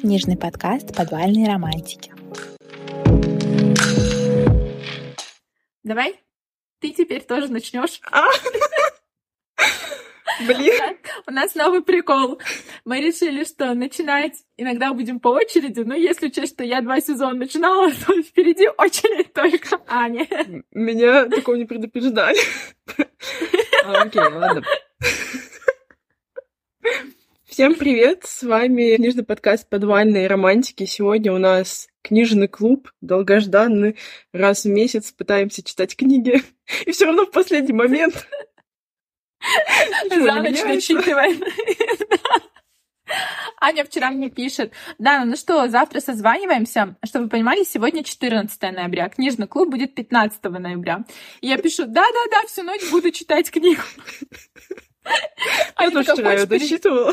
Книжный подкаст «Подвальные романтики». Давай, ты теперь тоже начнешь. А? Блин. У нас новый прикол. Мы решили, что начинать иногда будем по очереди, но если учесть, что я два сезона начинала, то впереди очередь только Аня. Меня такого не предупреждали. А, окей, ладно. Всем привет! С вами книжный подкаст «Подвальные романтики». Сегодня у нас книжный клуб, долгожданный. Раз в месяц пытаемся читать книги. И все равно в последний момент За ночь дочитываем. Аня вчера мне пишет, да, ну что, завтра созваниваемся. Чтобы вы понимали, сегодня 14 ноября, книжный клуб будет 15 ноября. И я пишу, да-да-да, всю ночь буду читать книгу. Я тоже ее досчитывала.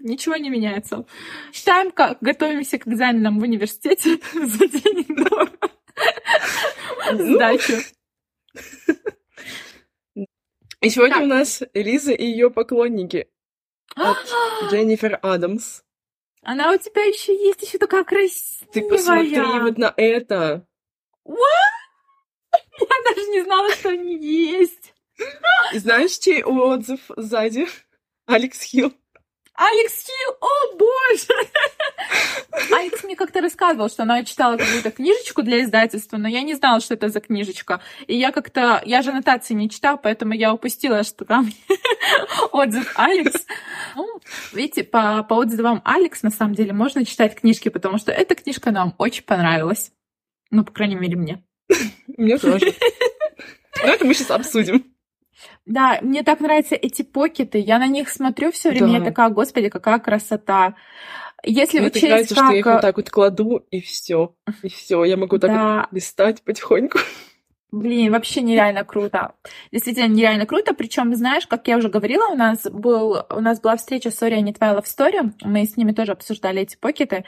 Ничего не меняется. Читаем, как готовимся к экзаменам в университете за день до Ну. сдачи. И сегодня Так. у нас Лиза и ее поклонники от Дженнифер Адамс. Она у тебя еще есть, еще такая красивая. Ты посмотри вот на это. Я даже не знала, что они есть. И знаешь, чей отзыв сзади? Алекс Хилл. Алекс Хилл, о боже! Алекс мне как-то рассказывал, что она читала какую-то книжечку для издательства, но я не знала, что это за книжечка. И я как-то... Я же аннотации не читала, поэтому я упустила, что там отзыв Алекс. Ну, видите, по, по отзывам Алекс, на самом деле, можно читать книжки, потому что эта книжка нам очень понравилась. Ну, по крайней мере, мне. Мне тоже. Но это мы сейчас обсудим. Да, мне так нравятся эти покеты. Я на них смотрю все время, Да. я такая, господи, какая красота. Если Мне учесть, нравится, как... что я их вот так вот кладу, и все. И все. Я могу так вот листать потихоньку. Блин, вообще нереально круто. Действительно нереально круто. Причем, знаешь, как я уже говорила, у нас был, у нас была встреча с Ори не Твоя Love Story. Мы с ними тоже обсуждали эти покеты.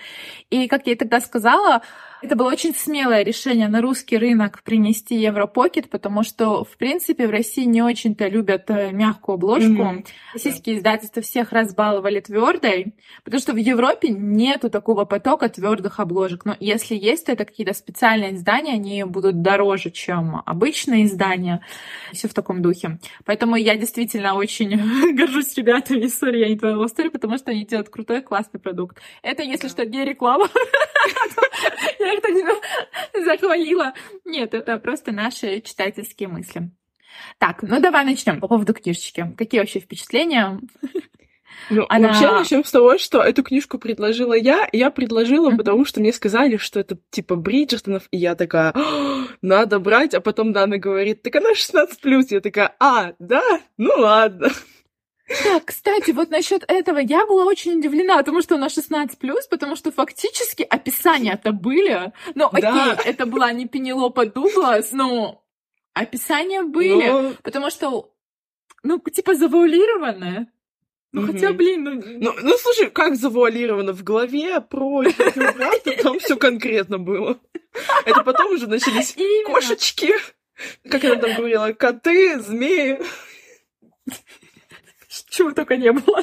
И, как я и тогда сказала, это было очень смелое решение на русский рынок принести Европокет, потому что, в принципе, в России не очень-то любят э, мягкую обложку. Мгм. Российские издательства всех разбаловали твердой, потому что в Европе нету такого потока твердых обложек. Но если есть, то это какие-то специальные издания, они будут дороже, чем обычные издания. Все в таком духе. Поэтому я действительно очень горжусь ребятами Sorry, я не твоя story, потому что они делают крутой, классный продукт. Это, если Да. что, не реклама. Я их так захвалила. Нет, это просто наши читательские мысли. Так, ну давай начнем по поводу книжечки. Какие вообще впечатления? Ну, Она- вообще начнем с того, что эту книжку предложила я, я предложила, Мгм. потому что мне сказали, что это типа Бриджертонов, и я такая, «А, надо брать, а потом Дана говорит, так она 16+, я такая, а, да? Ну ладно. Так, кстати, вот насчет этого я была очень удивлена, потому что она 16+, потому что фактически описания-то были. Ну, окей, Да. это была не Пенелопа Дуглас, но описания были. Но- Потому что, ну, типа завуалированное. Ну, Мгм. хотя, блин, ну... Ну, ну, слушай, как завуалировано в голове про брата, там все конкретно было. Это потом уже начались Именно. кошечки, как она там говорила, коты, змеи. Чего только не было.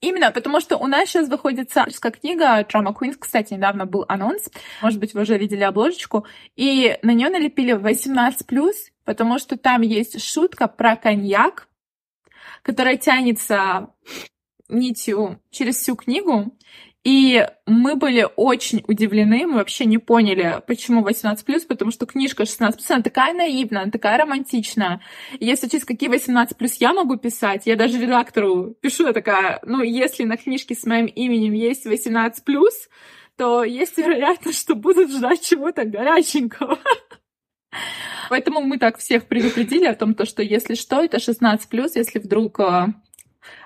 Именно, потому что у нас сейчас выходит авторская книга Drama Queens. Кстати, недавно был анонс. Может быть, вы уже видели обложечку. И на нее налепили 18+, потому что там есть шутка про коньяк, которая тянется нитью через всю книгу. И мы были очень удивлены, мы вообще не поняли, почему 18+, потому что книжка 16+, она такая наивная, она такая романтичная. Если через какие 18 плюс я могу писать, я даже редактору пишу, я такая, ну, если на книжке с моим именем есть 18 плюс, то есть вероятность, что будут ждать чего-то горяченького. Поэтому мы так всех предупредили о том, то, что если что, это 16 плюс, если вдруг э,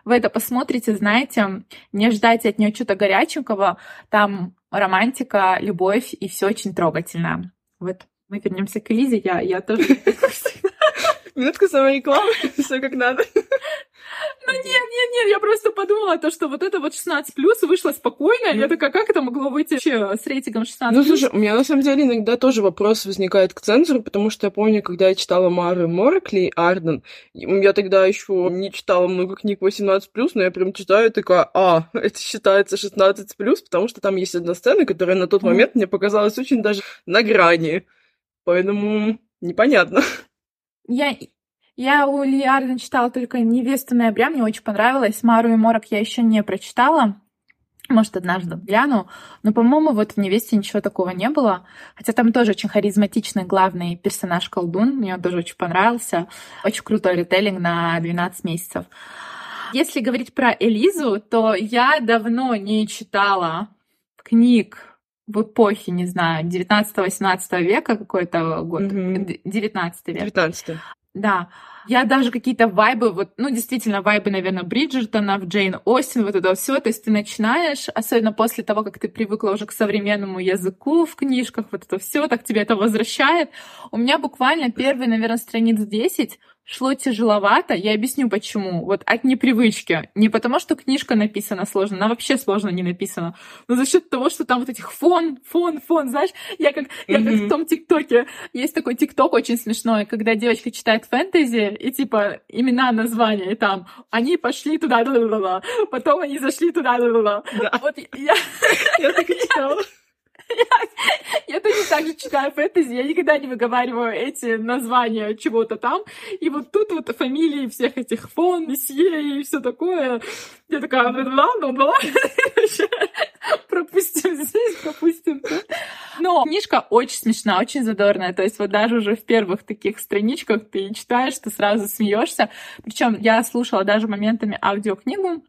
вы это посмотрите, знаете, не ждайте от нее чего-то горяченького, там романтика, любовь и все очень трогательно. Вот мы вернемся к Лизе, я, я тоже Минутка самой рекламы, все как надо. Ну, нет, нет, нет, я просто подумала, то, что вот это вот 16 плюс вышло спокойно. Mm. Я такая, как это могло выйти вообще с рейтингом 16 Ну, слушай, у меня на самом деле иногда тоже вопрос возникает к цензору, потому что я помню, когда я читала Мару Моркли Арден, я тогда еще не читала много книг 18 плюс, но я прям читаю такая, а, это считается 16 плюс, потому что там есть одна сцена, которая на тот mm. момент мне показалась очень даже на грани. Поэтому непонятно. Я, я у Ли Арден читала только «Невесту ноября», мне очень понравилось. «Мару и Морок» я еще не прочитала. Может, однажды гляну. Но, по-моему, вот в «Невесте» ничего такого не было. Хотя там тоже очень харизматичный главный персонаж колдун. Мне он тоже очень понравился. Очень крутой ритейлинг на 12 месяцев. Если говорить про Элизу, то я давно не читала книг в эпохе, не знаю, 19-18 века какой-то год, mm-hmm. 19 век. 19 Да. Я даже какие-то вайбы, вот, ну, действительно, вайбы, наверное, Бриджертона, в Джейн Остин, вот это все. То есть ты начинаешь, особенно после того, как ты привыкла уже к современному языку в книжках, вот это все, так тебе это возвращает. У меня буквально первые, наверное, страниц 10 шло тяжеловато. Я объясню почему. Вот от непривычки. Не потому, что книжка написана сложно, она вообще сложно не написана. Но за счет того, что там вот этих фон, фон, фон, знаешь, я как, я как в том ТикТоке. Есть такой ТикТок очень смешной, когда девочка читает фэнтези, и типа имена, названия, и там они пошли туда, да -да -да потом они зашли туда, да -да -да. Вот я... Я так и читала. Я, точно так же читаю фэнтези, я никогда не выговариваю эти названия чего-то там. И вот тут вот фамилии всех этих фон, месье и все такое. Я такая, ладно, ну ладно, пропустим здесь, пропустим. Но книжка очень смешная, очень задорная. То есть вот даже уже в первых таких страничках ты читаешь, ты сразу смеешься. Причем я слушала даже моментами аудиокнигу,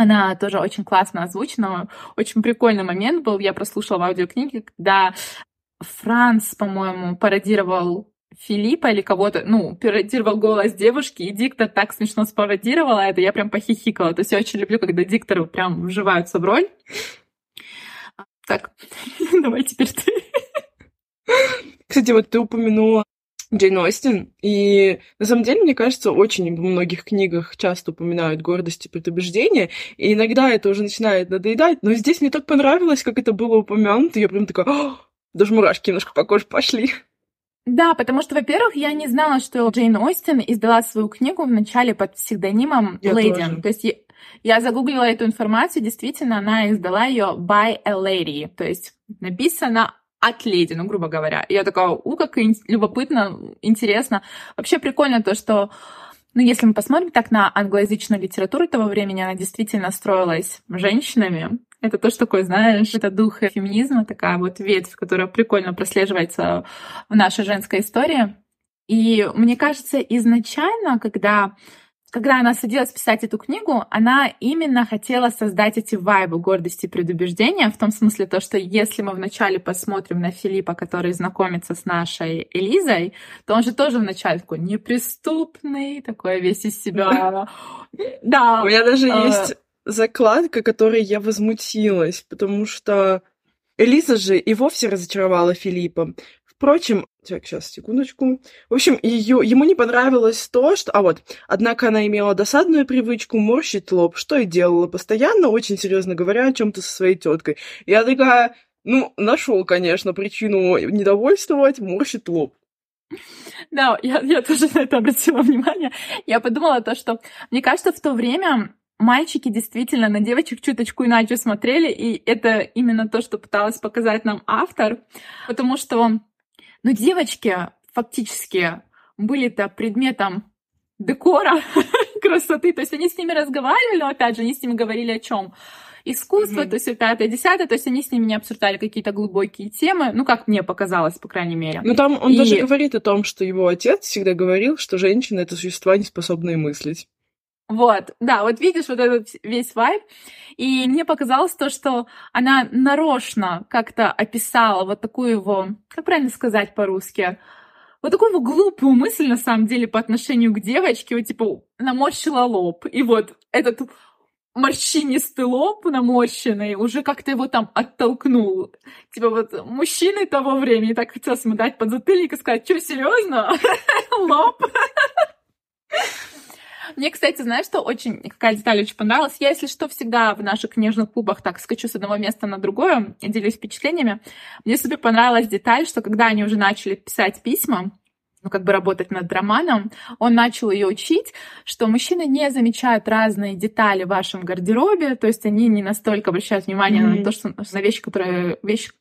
она тоже очень классно озвучена. Очень прикольный момент был. Я прослушала в аудиокниге, когда Франц, по-моему, пародировал Филиппа или кого-то, ну, пародировал голос девушки, и диктор так смешно спародировала это, я прям похихикала. То есть я очень люблю, когда дикторы прям вживаются в роль. Так, давай теперь ты. Кстати, вот ты упомянула Джейн Остин. И на самом деле, мне кажется, очень в многих книгах часто упоминают гордость и предубеждение. И иногда это уже начинает надоедать. Но здесь мне так понравилось, как это было упомянуто. Я прям такая, даже мурашки немножко по коже пошли. Да, потому что, во-первых, я не знала, что Джейн Остин издала свою книгу вначале под псевдонимом Лейден. То есть я, я загуглила эту информацию, действительно, она издала ее by a lady, то есть написано от леди, ну, грубо говоря. И я такая, у, как любопытно, интересно. Вообще прикольно то, что ну, если мы посмотрим так на англоязычную литературу того времени, она действительно строилась женщинами. Это то, что такое, знаешь, это дух феминизма, такая вот ветвь, которая прикольно прослеживается в нашей женской истории. И мне кажется, изначально, когда когда она садилась писать эту книгу, она именно хотела создать эти вайбы гордости и предубеждения, в том смысле то, что если мы вначале посмотрим на Филиппа, который знакомится с нашей Элизой, то он же тоже вначале такой неприступный, такой весь из себя. Да. У меня даже а, есть закладка, которой я возмутилась, потому что Элиза же и вовсе разочаровала Филиппа. Впрочем, так, сейчас, секундочку. В общем, ее, ему не понравилось то, что... А вот, однако она имела досадную привычку морщить лоб, что и делала постоянно, очень серьезно говоря о чем то со своей теткой. Я такая, ну, нашел, конечно, причину недовольствовать, морщит лоб. Да, я, я тоже на это обратила внимание. Я подумала то, что, мне кажется, в то время мальчики действительно на девочек чуточку иначе смотрели, и это именно то, что пыталась показать нам автор, потому что но девочки фактически были-то предметом декора, красоты. То есть они с ними разговаривали, но опять же, они с ними говорили о чем? Искусство, mm-hmm. то есть пятое, десятое, то есть они с ними не обсуждали какие-то глубокие темы, ну, как мне показалось, по крайней мере. Ну, там он И... даже говорит о том, что его отец всегда говорил, что женщины — это существа, не способные мыслить. Вот, да, вот видишь вот этот весь вайб. И мне показалось то, что она нарочно как-то описала вот такую его, как правильно сказать по-русски, вот такую вот глупую мысль, на самом деле, по отношению к девочке, вот типа наморщила лоб. И вот этот морщинистый лоб наморщенный уже как-то его там оттолкнул. Типа вот мужчины того времени так хотелось ему дать подзатыльник и сказать, что, серьезно? Лоб? Мне, кстати, знаешь, что очень, какая деталь очень понравилась? Я, если что, всегда в наших книжных клубах так скачу с одного места на другое, делюсь впечатлениями. Мне супер понравилась деталь, что когда они уже начали писать письма, ну, как бы работать над романом, он начал ее учить, что мужчины не замечают разные детали в вашем гардеробе, то есть они не настолько обращают внимание mm-hmm. на то, что на вещи, которые вещи,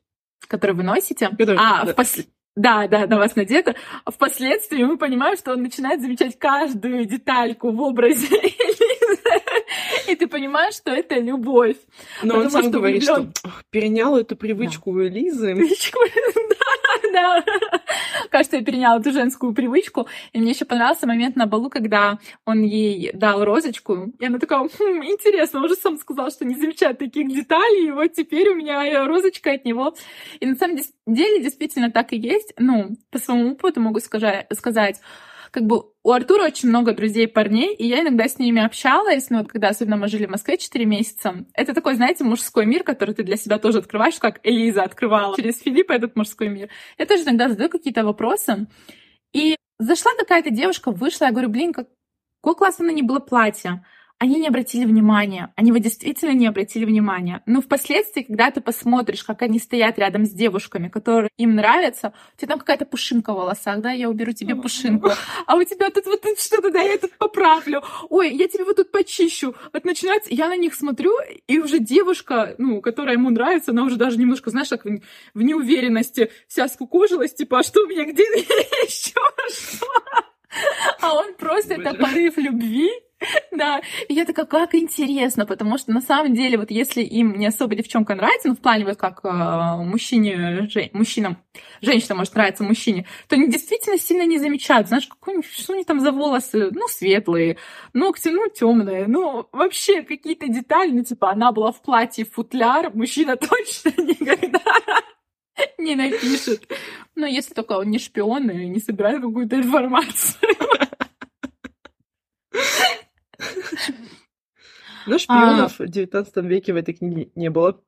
которые вы носите, Который, а да. в пос... Да, да, на вас надето. А впоследствии мы понимаем, что он начинает замечать каждую детальку в образе И ты понимаешь, что это любовь. Но он сам говорит, что перенял эту привычку у Элизы. Да, Кажется, я переняла эту женскую привычку. И мне еще понравился момент на балу, когда он ей дал розочку. И она такая, хм, интересно, он же сам сказал, что не замечает таких деталей, и вот теперь у меня розочка от него. И на самом деле действительно так и есть. Ну, по своему опыту могу сказать, как бы у Артура очень много друзей парней, и я иногда с ними общалась, ну вот когда особенно мы жили в Москве 4 месяца. Это такой, знаете, мужской мир, который ты для себя тоже открываешь, как Элиза открывала через Филиппа этот мужской мир. Я тоже иногда задаю какие-то вопросы. И зашла какая-то девушка, вышла, я говорю, блин, какое классное на ней было платье они не обратили внимания. Они вот действительно не обратили внимания. Но впоследствии, когда ты посмотришь, как они стоят рядом с девушками, которые им нравятся, у тебя там какая-то пушинка в волосах, да, я уберу тебе пушинку. А у тебя тут вот что-то, да, я тут поправлю. Ой, я тебе вот тут почищу. Вот начинается, я на них смотрю, и уже девушка, ну, которая ему нравится, она уже даже немножко, знаешь, как в, в неуверенности вся скукожилась, типа, а что у меня, где еще что? А он просто это порыв любви, Да, и я такая, как интересно, потому что на самом деле, вот если им не особо девчонка нравится, ну, в плане вот как э, мужчине, жен, мужчинам, женщина может нравиться мужчине, то они действительно сильно не замечают, знаешь, какой, что они там за волосы, ну, светлые, ногти, ну, темные, ну, вообще какие-то детали, ну, типа, она была в платье футляр, мужчина точно никогда не напишет. Но если только он не шпион и не собирает какую-то информацию. Но шпионов в 19 веке в этой книге не было.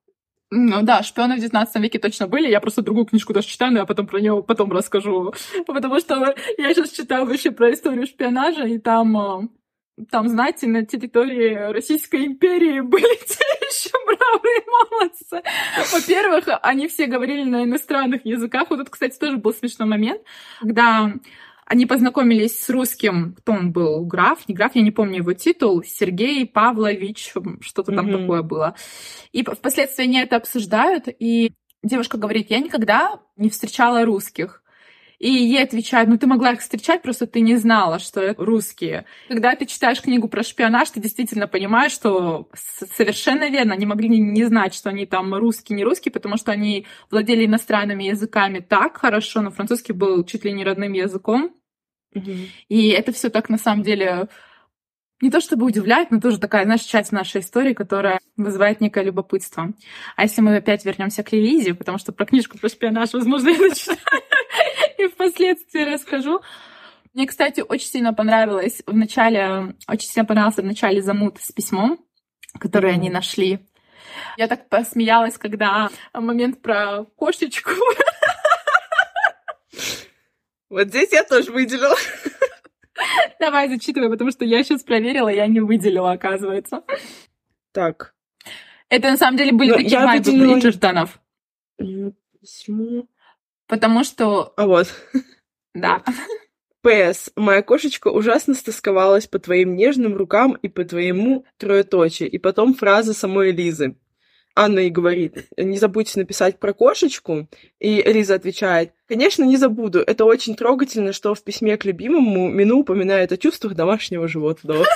Ну да, шпионы в 19 веке точно были. Я просто другую книжку даже читаю, но я потом про нее потом расскажу. Потому что я сейчас читаю вообще про историю шпионажа, и там, э, там, знаете, на территории Российской империи были те еще бравые молодцы. Во-первых, они все говорили на иностранных языках. Вот тут, кстати, тоже был смешной момент, когда они познакомились с русским, кто он был, граф, не граф, я не помню его титул, Сергей Павлович, что-то там mm-hmm. такое было. И впоследствии они это обсуждают, и девушка говорит, я никогда не встречала русских. И ей отвечают, ну ты могла их встречать, просто ты не знала, что это русские. Когда ты читаешь книгу про шпионаж, ты действительно понимаешь, что совершенно верно, они могли не знать, что они там русские, не русские, потому что они владели иностранными языками так хорошо, но французский был чуть ли не родным языком. И это все так на самом деле не то чтобы удивляет, но тоже такая, знаешь, часть нашей истории, которая вызывает некое любопытство. А если мы опять вернемся к Лилизе, потому что про книжку про шпионаж, возможно, я начинаю и впоследствии расскажу. Мне, кстати, очень сильно понравилось в начале, очень сильно понравился в начале замут с письмом, которое они нашли. Я так посмеялась, когда момент про кошечку Вот здесь я тоже выделила. Давай, зачитывай, потому что я сейчас проверила, я не выделила, оказывается. Так. Это на самом деле были Но ну, такие вайбы выделила... Бриджертонов. Почему? Потому что... А вот. Да. П.С. Моя кошечка ужасно стосковалась по твоим нежным рукам и по твоему троеточию. И потом фраза самой Лизы. Анна и говорит, не забудьте написать про кошечку. И Лиза отвечает, конечно, не забуду. Это очень трогательно, что в письме к любимому Мину упоминает о чувствах домашнего животного.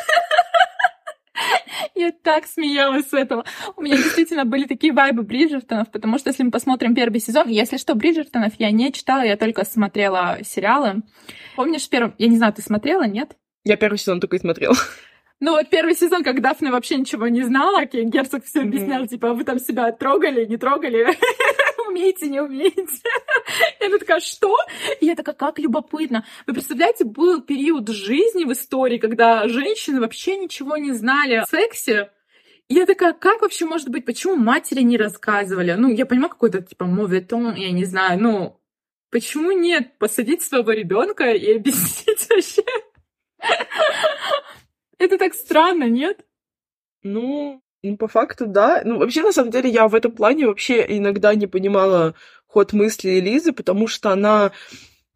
Я так смеялась с этого. У меня действительно были такие вайбы Бриджертонов, потому что если мы посмотрим первый сезон, если что, Бриджертонов я не читала, я только смотрела сериалы. Помнишь первый... Я не знаю, ты смотрела, нет? Я первый сезон только и смотрела. Ну вот первый сезон, как Дафна вообще ничего не знала, Кейн Герцог все объяснял, mm-hmm. типа, вы там себя трогали, не трогали, умеете, не умеете. Я такая, что? И я такая, как любопытно. Вы представляете, был период жизни в истории, когда женщины вообще ничего не знали о сексе, я такая, как вообще может быть, почему матери не рассказывали? Ну, я понимаю, какой-то, типа, моветон, я не знаю, ну, почему нет посадить своего ребенка и объяснить вообще? Это так странно, нет? Ну, ну, по факту, да. Ну, вообще, на самом деле, я в этом плане вообще иногда не понимала ход мысли Лизы, потому что она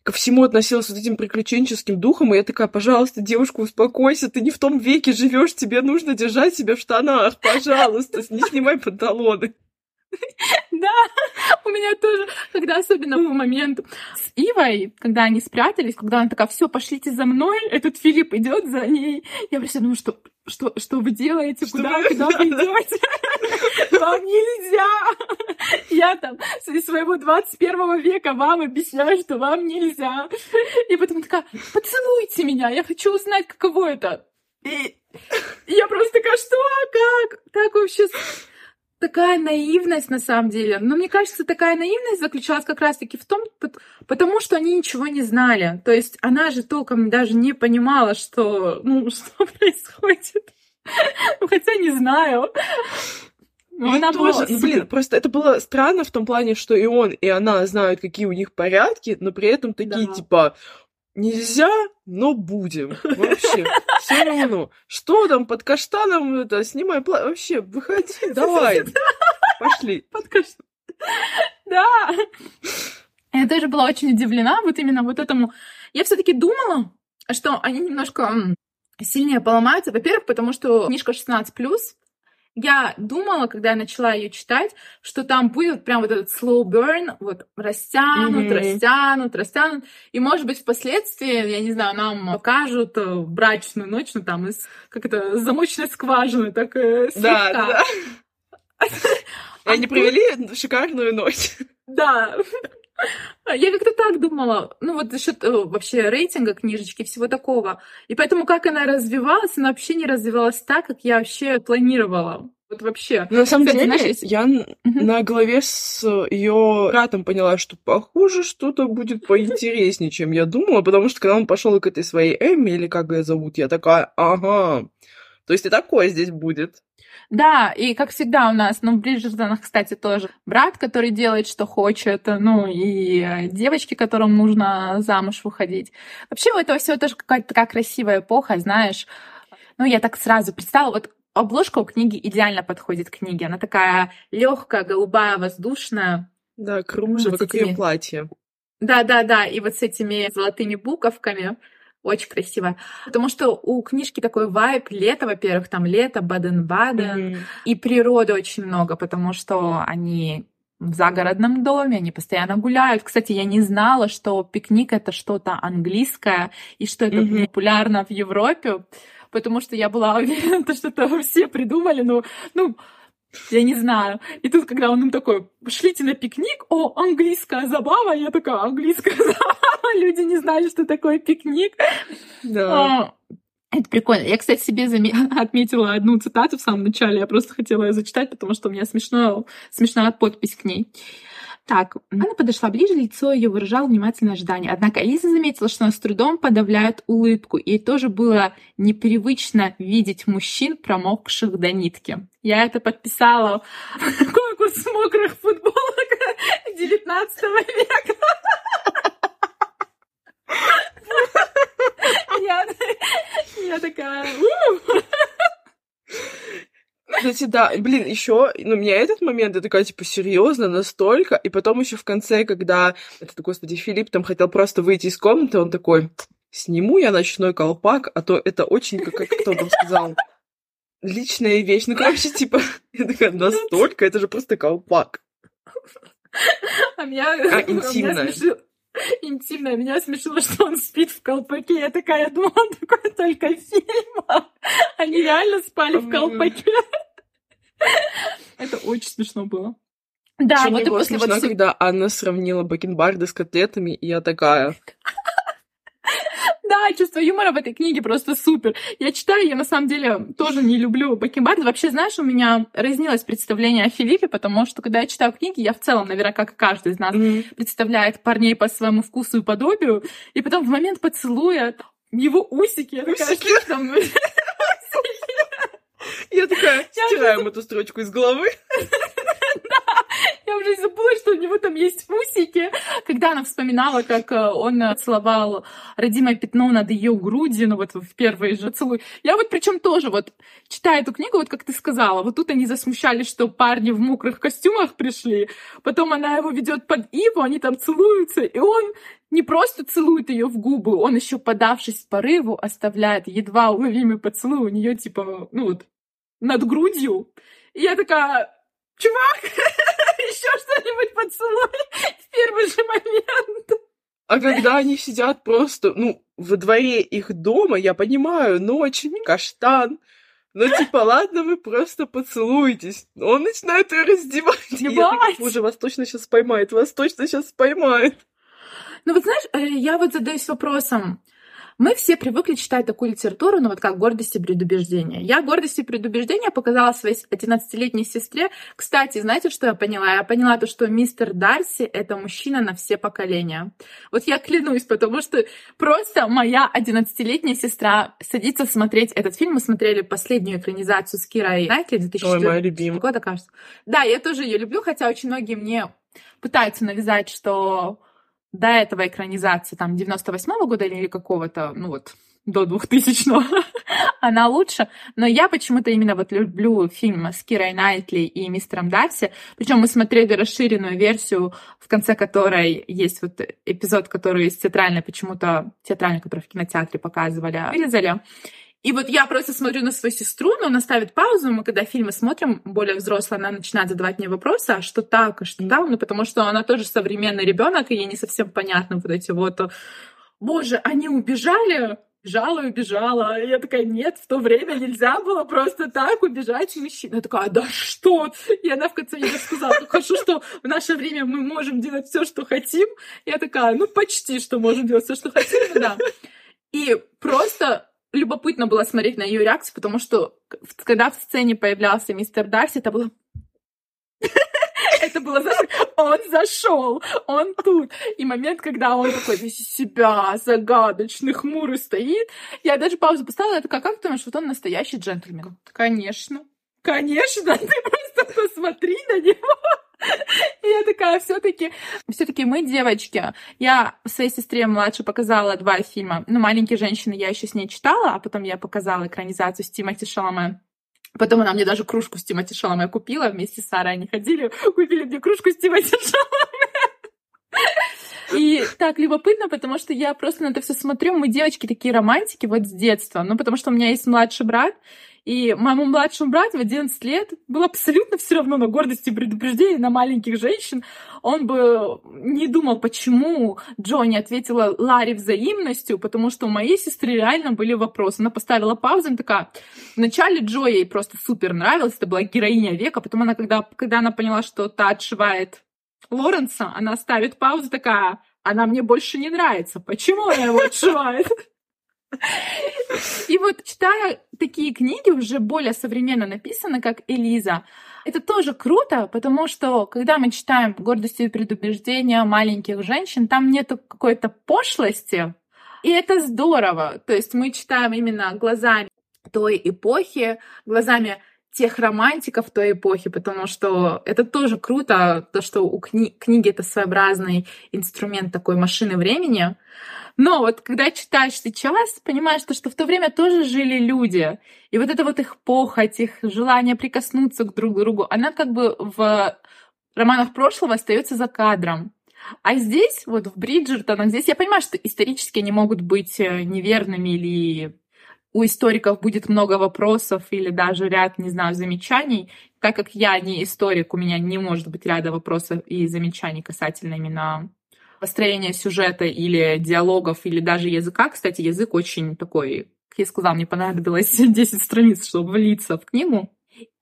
ко всему относилась с вот этим приключенческим духом, и я такая, пожалуйста, девушка, успокойся, ты не в том веке живешь, тебе нужно держать себя в штанах, пожалуйста, не снимай панталоны. Да, у меня тоже, когда особенно был момент с Ивой, когда они спрятались, когда она такая, все, пошлите за мной, этот Филипп идет за ней. Я просто думаю, что, что, что вы делаете, что куда, вы... куда вы идете? Вам нельзя! Я там из своего 21 века вам объясняю, что вам нельзя. И потом такая, поцелуйте меня, я хочу узнать, каково это. И я просто такая, что, как? Как вообще такая наивность на самом деле. Но мне кажется, такая наивность заключалась как раз-таки в том, потому что они ничего не знали. То есть она же толком даже не понимала, что, ну, что происходит. Ну, хотя не знаю. Ну, она тоже, была... блин, просто это было странно в том плане, что и он, и она знают, какие у них порядки, но при этом такие, да. типа, Нельзя, но будем. Вообще, все равно. Что там под каштаном это? Снимай пла... Вообще, выходи, давай. Пошли. Под каштаном. Да. Я тоже была очень удивлена вот именно вот этому. Я все таки думала, что они немножко сильнее поломаются. Во-первых, потому что книжка 16+, я думала, когда я начала ее читать, что там будет прям вот этот slow burn, вот растянут, mm-hmm. растянут, растянут. И, может быть, впоследствии, я не знаю, нам покажут э, брачную ночь, ну там из, как это, замочной скважины, так э, слегка. Да, да. Они провели шикарную ночь. Да. Я как-то так думала, ну вот за счет э, вообще рейтинга книжечки, всего такого. И поэтому, как она развивалась, она вообще не развивалась так, как я вообще планировала. Вот вообще. Но на самом Кстати, деле, знаешь, я uh на голове с ее братом поняла, что похоже, что-то будет поинтереснее, чем я думала, потому что когда он пошел к этой своей Эмми, или как ее зовут, я такая, ага, то есть и такое здесь будет. Да, и как всегда у нас, ну, в Бриджертонах, кстати, тоже брат, который делает, что хочет, ну, и э, девочки, которым нужно замуж выходить. Вообще у этого всего тоже какая-то такая красивая эпоха, знаешь. Ну, я так сразу представила, вот обложка у книги идеально подходит к книге. Она такая легкая, голубая, воздушная. Да, кружево, вот как этими... ее платье. Да, да, да. И вот с этими золотыми буковками. Очень красиво. Потому что у книжки такой вайб лето, во-первых, там лето, Баден-Баден, mm-hmm. и природы очень много, потому что они в загородном доме, они постоянно гуляют. Кстати, я не знала, что пикник это что-то английское и что это mm-hmm. популярно в Европе, потому что я была уверена, что это все придумали, ну, ну, я не знаю. И тут, когда он им такой, шлите на пикник, о, английская забава, я такая, английская забава, люди не знали, что такое пикник. Да. А, это прикольно. Я, кстати, себе отметила одну цитату в самом начале. Я просто хотела ее зачитать, потому что у меня смешно, смешная подпись к ней. Так, она подошла ближе, лицо ее выражало внимательное ожидание. Однако Лиза заметила, что она с трудом подавляет улыбку. и Ей тоже было непривычно видеть мужчин, промокших до нитки. Я это подписала конкурс мокрых футболок 19 века. Я, я такая... Кстати, да, блин, еще, ну, меня этот момент, я такая, типа, серьезно, настолько, и потом еще в конце, когда этот, господи, Филипп там хотел просто выйти из комнаты, он такой, сниму я ночной колпак, а то это очень, как, как кто там сказал, личная вещь. Ну, короче, типа, я такая, настолько, это же просто колпак. А меня... А, интимная интимное. Меня смешило, что он спит в колпаке. Я такая, я думала, такое только в фильмах. Они реально спали в колпаке. Это очень смешно было. Да, Еще вот и после смешно, вот... когда Анна сравнила бакенбарды с котлетами, и я такая... Чувство юмора в этой книге просто супер. Я читаю, я на самом деле тоже не люблю бакенбарды. Вообще, знаешь, у меня разнилось представление о Филиппе, потому что, когда я читаю книги, я в целом, наверное, как каждый из нас, mm-hmm. представляет парней по своему вкусу и подобию, и потом в момент поцелуя его усики, я такая, что там? Я такая, стираем эту строчку из головы. Я уже забыла, что у него там есть усики. Когда она вспоминала, как э, он целовал родимое пятно над ее грудью, ну вот в первый же целуй. Я вот причем тоже вот читая эту книгу, вот как ты сказала, вот тут они засмущались, что парни в мокрых костюмах пришли, потом она его ведет под Иву, они там целуются, и он не просто целует ее в губы, он еще подавшись порыву, оставляет едва уловимый поцелуй у нее типа, ну вот, над грудью. И я такая, чувак, еще что-нибудь поцелуй в первый же момент. А когда они сидят просто, ну, во дворе их дома, я понимаю, ночь, каштан, ну, типа, ладно, вы просто поцелуйтесь. Он начинает ее раздевать. Я такая, боже, вас точно сейчас поймает, вас точно сейчас поймает. Ну вот знаешь, э, я вот задаюсь вопросом. Мы все привыкли читать такую литературу, ну вот как «Гордость и предубеждение». Я «Гордость и предубеждение» показала своей 11-летней сестре. Кстати, знаете, что я поняла? Я поняла то, что мистер Дарси — это мужчина на все поколения. Вот я клянусь, потому что просто моя 11-летняя сестра садится смотреть этот фильм. Мы смотрели последнюю экранизацию с Кирой Найтли 2004 года, кажется. Да, я тоже ее люблю, хотя очень многие мне пытаются навязать, что до этого экранизации, там, 98-го года или какого-то, ну вот, до 2000-го, она лучше. Но я почему-то именно вот люблю фильм с Кирой Найтли и мистером Дарси. Причем мы смотрели расширенную версию, в конце которой есть вот эпизод, который из театральной, почему-то театральной, который в кинотеатре показывали, вырезали. И вот я просто смотрю на свою сестру, но она ставит паузу, мы когда фильмы смотрим, более взрослая, она начинает задавать мне вопросы, а что так, а что да, ну потому что она тоже современный ребенок, и ей не совсем понятно вот эти вот, боже, они убежали, Бежала, убежала. Я такая, нет, в то время нельзя было просто так убежать мужчина. Я такая, да что? И она в конце мне рассказала, ну хорошо, что в наше время мы можем делать все, что хотим. Я такая, ну почти, что можем делать все, что хотим, да. И просто любопытно было смотреть на ее реакцию, потому что когда в сцене появлялся мистер Дарси, это было... Это было, он зашел, он тут. И момент, когда он такой весь из себя загадочный, хмурый стоит, я даже паузу поставила, я такая, как ты думаешь, вот он настоящий джентльмен? Конечно. Конечно, ты просто посмотри на него. Я такая, все-таки, все-таки мы девочки. Я своей сестре младше показала два фильма. Ну, «Маленькие женщины» я еще с ней читала, а потом я показала экранизацию с Тимоти Шаломе. Потом она мне даже кружку с Тимоти Шаломе купила. Вместе с Сарой они ходили, купили мне кружку с Тимоти Шаломе. И так любопытно, потому что я просто на это все смотрю. Мы девочки такие романтики вот с детства. Ну, потому что у меня есть младший брат, и моему младшему брату в 11 лет было абсолютно все равно на гордости и предупреждение на маленьких женщин. Он бы не думал, почему Джонни ответила Ларри взаимностью, потому что у моей сестры реально были вопросы. Она поставила паузу, и такая... Вначале Джо ей просто супер нравилась, это была героиня века, потом она, когда, когда она поняла, что та отшивает Лоренса, она ставит паузу, такая, она мне больше не нравится. Почему она его отшивает? И вот читая такие книги, уже более современно написаны, как Элиза, это тоже круто, потому что когда мы читаем «Гордость и предубеждение маленьких женщин», там нету какой-то пошлости, и это здорово. То есть мы читаем именно глазами той эпохи, глазами тех романтиков той эпохи, потому что это тоже круто, то, что у кни- книги это своеобразный инструмент такой машины времени. Но вот когда читаешь сейчас, понимаешь, что, что в то время тоже жили люди. И вот это вот их похоть, их желание прикоснуться к друг другу, она как бы в романах прошлого остается за кадром. А здесь, вот в Бриджертонах, здесь я понимаю, что исторически они могут быть э, неверными или у историков будет много вопросов или даже ряд, не знаю, замечаний. Так как я не историк, у меня не может быть ряда вопросов и замечаний касательно именно построения сюжета или диалогов, или даже языка. Кстати, язык очень такой, как я сказала, мне понадобилось 10 страниц, чтобы влиться в книгу.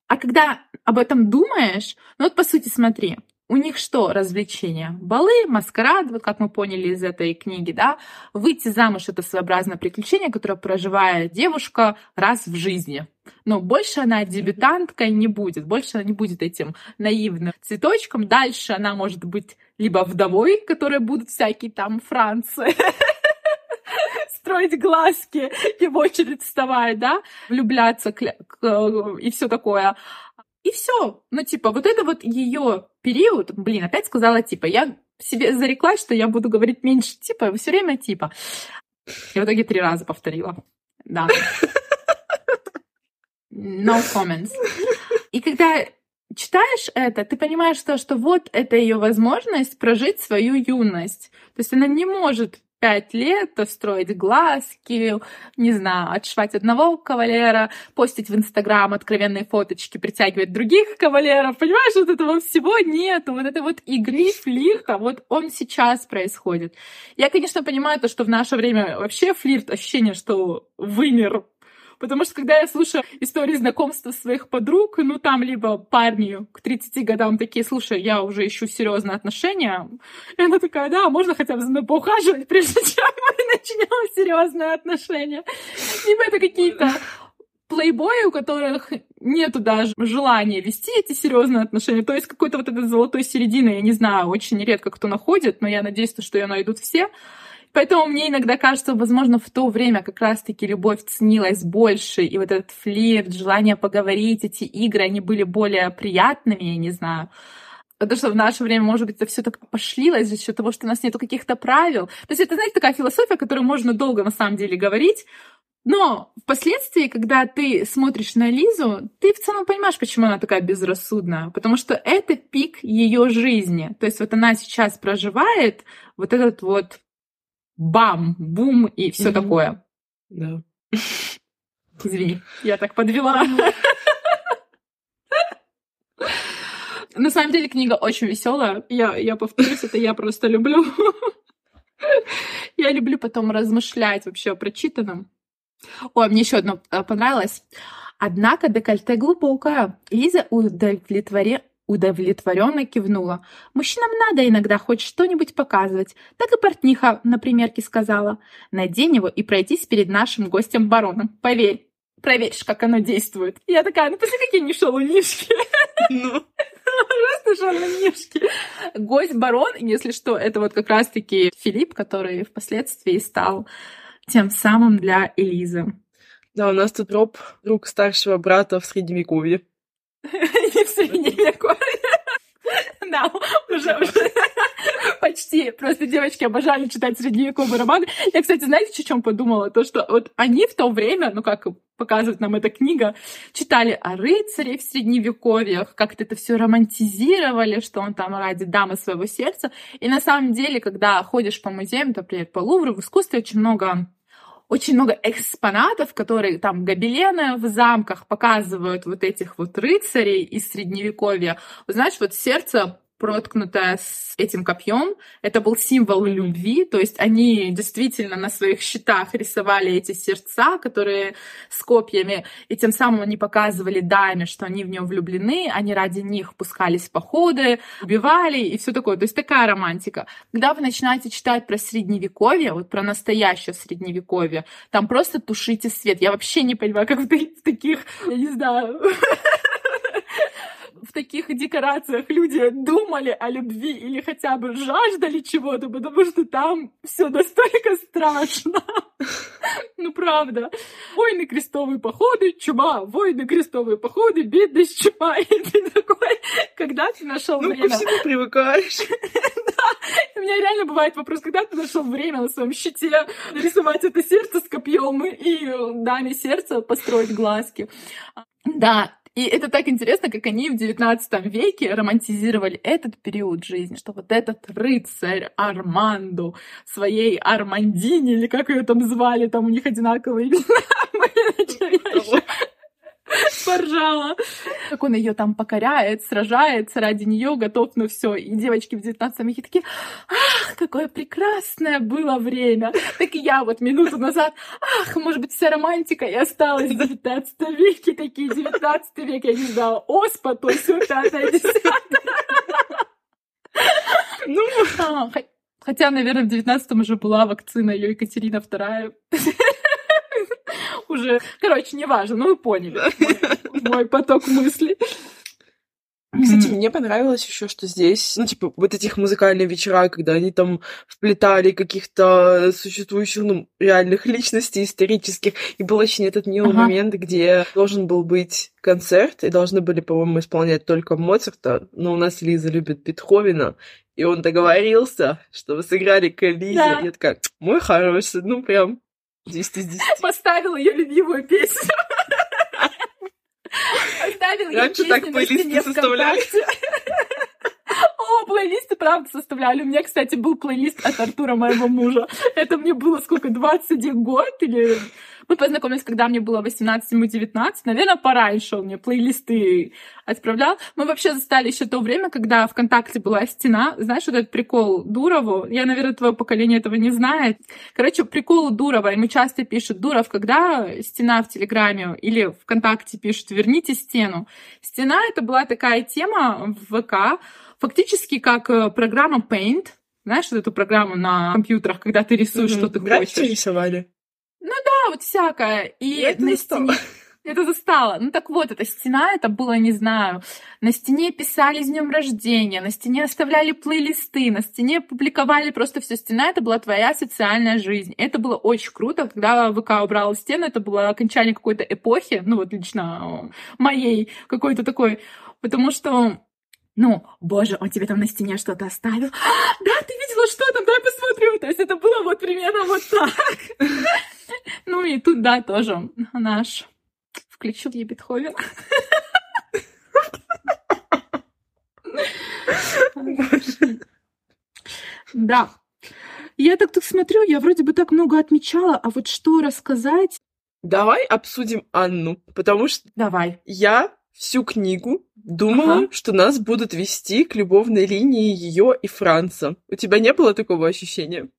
А когда об этом думаешь, ну вот по сути смотри, у них что развлечения? Балы, маскарад, вот как мы поняли из этой книги, да? Выйти замуж — это своеобразное приключение, которое проживает девушка раз в жизни. Но больше она дебютанткой не будет, больше она не будет этим наивным цветочком. Дальше она может быть либо вдовой, которые будут всякие там Франции, строить глазки и в очередь вставать, да, влюбляться и все такое. И все. Ну, типа, вот это вот ее период, блин, опять сказала типа, я себе зареклась, что я буду говорить меньше типа, все время типа. И в итоге три раза повторила. Да. No comments. И когда читаешь это, ты понимаешь, что, что вот это ее возможность прожить свою юность. То есть она не может пять лет строить глазки, не знаю, отшивать одного кавалера, постить в Инстаграм откровенные фоточки, притягивать других кавалеров. Понимаешь, вот этого всего нету. Вот это вот игры, флирта, вот он сейчас происходит. Я, конечно, понимаю то, что в наше время вообще флирт, ощущение, что вымер Потому что когда я слушаю истории знакомства своих подруг, ну там либо парни к 30 годам такие, слушай, я уже ищу серьезные отношения. И она такая, да, можно хотя бы за мной поухаживать, прежде чем мы начнем серьезные отношения. Либо это какие-то плейбои, у которых нету даже желания вести эти серьезные отношения. То есть какой-то вот этой золотой середины, я не знаю, очень редко кто находит, но я надеюсь, что ее найдут все. Поэтому мне иногда кажется, возможно, в то время как раз-таки любовь ценилась больше, и вот этот флирт, желание поговорить, эти игры, они были более приятными, я не знаю. Потому что в наше время, может быть, это все так пошлилось за счет того, что у нас нету каких-то правил. То есть это, знаете, такая философия, которую можно долго на самом деле говорить, но впоследствии, когда ты смотришь на Лизу, ты в целом понимаешь, почему она такая безрассудная. Потому что это пик ее жизни. То есть вот она сейчас проживает вот этот вот бам, бум и все mm-hmm. такое. Да. Извини, я так подвела. На самом деле книга очень веселая. Я, я повторюсь, это я просто люблю. Я люблю потом размышлять вообще о прочитанном. Ой, мне еще одно э, понравилось. Однако декольте глубокое. Лиза удовлетворена удовлетворенно кивнула. Мужчинам надо иногда хоть что-нибудь показывать. Так и портниха на примерке сказала. Надень его и пройтись перед нашим гостем-бароном. Поверь, проверишь, как оно действует. Я такая, ну посмотри, какие они шалунишки. Ну. Просто шалунишки. Гость-барон, если что, это вот как раз-таки Филипп, который впоследствии стал тем самым для Элизы. Да, у нас тут Роб, друг старшего брата в Средневековье. Не в средневековье. Да, уже, уже почти. Просто девочки обожали читать средневековые романы. Я, кстати, знаете, о чем подумала? То, что вот они в то время, ну как показывает нам эта книга, читали о рыцаре в средневековьях, как-то это все романтизировали, что он там ради дамы своего сердца. И на самом деле, когда ходишь по музеям, например, по Лувру, в искусстве очень много очень много экспонатов, которые там гобелены в замках показывают вот этих вот рыцарей из средневековья. Знаешь, вот сердце проткнутая с этим копьем. Это был символ любви, то есть они действительно на своих щитах рисовали эти сердца, которые с копьями, и тем самым они показывали даме, что они в нее влюблены, они ради них пускались в походы, убивали и все такое. То есть такая романтика. Когда вы начинаете читать про средневековье, вот про настоящее средневековье, там просто тушите свет. Я вообще не понимаю, как в таких, я не знаю, таких декорациях люди думали о любви или хотя бы жаждали чего-то, потому что там все настолько страшно. Ну, правда. Войны, крестовые походы, чума, войны, крестовые походы, бедность, чума. И ты такой, когда ты нашел ну, время... Ну, ко всему привыкаешь. У меня реально бывает вопрос, когда ты нашел время на своем щите нарисовать это сердце с копьем и даме сердца построить глазки. Да, и это так интересно, как они в XIX веке романтизировали этот период жизни, что вот этот рыцарь Арманду своей Армандине, или как ее там звали, там у них одинаковые имена, поржала. Как он ее там покоряет, сражается ради нее, готов на все. И девочки в 19 веке такие, ах, какое прекрасное было время. Так и я вот минуту назад, ах, может быть, вся романтика и осталась в 19 веке, такие 19 век, я не знаю, оспа, то все, пятое, десятое. Ну, а, хотя, наверное, в 19-м уже была вакцина ее Екатерина II уже, короче, неважно, ну вы поняли мой, мой поток мыслей. Кстати, мне понравилось еще, что здесь, ну, типа, вот этих музыкальные вечера, когда они там вплетали каких-то существующих, ну, реальных личностей исторических. И был очень этот милый ага. момент, где должен был быть концерт, и должны были, по-моему, исполнять только Моцарта, но у нас Лиза любит Бетховена, и он договорился, что вы сыграли к Лизе. Да. Я такая, мой хороший, ну, прям 10 из 10. Поставила ее любимую песню. Оставил Раньше так плейлисты составляли. Плейлисты, правда, составляли. У меня, кстати, был плейлист от Артура, моего мужа. Это мне было сколько, 21 год или мы познакомились, когда мне было 18, ему 19. Наверное, пораньше он мне плейлисты отправлял. Мы вообще застали еще то время, когда ВКонтакте была стена. Знаешь, вот этот прикол Дурову? Я, наверное, твое поколение этого не знает. Короче, прикол Дурова. Ему часто пишут, Дуров, когда стена в Телеграме или ВКонтакте пишут, верните стену. Стена — это была такая тема в ВК, фактически как э, программа Paint, знаешь, вот эту программу на компьютерах, когда ты рисуешь, mm-hmm. что ты хочешь. рисовали? Ну да, вот всякое. И Я это на стене... Это застала. Ну так вот, эта стена, это было, не знаю, на стене писали с днем рождения, на стене оставляли плейлисты, на стене публиковали просто все. Стена — это была твоя социальная жизнь. Это было очень круто, когда ВК убрала стену, это было окончание какой-то эпохи, ну вот лично моей какой-то такой, потому что ну, боже, он тебе там на стене что-то оставил. А, да, ты видела, что там? Дай посмотрю. То есть это было вот примерно вот так. Ну и тут, да, тоже наш включил ей Бетховен. Да. Я так тут смотрю, я вроде бы так много отмечала, а вот что рассказать? Давай обсудим Анну, потому что Давай. я всю книгу думала, ага. что нас будут вести к любовной линии ее и Франца. У тебя не было такого ощущения?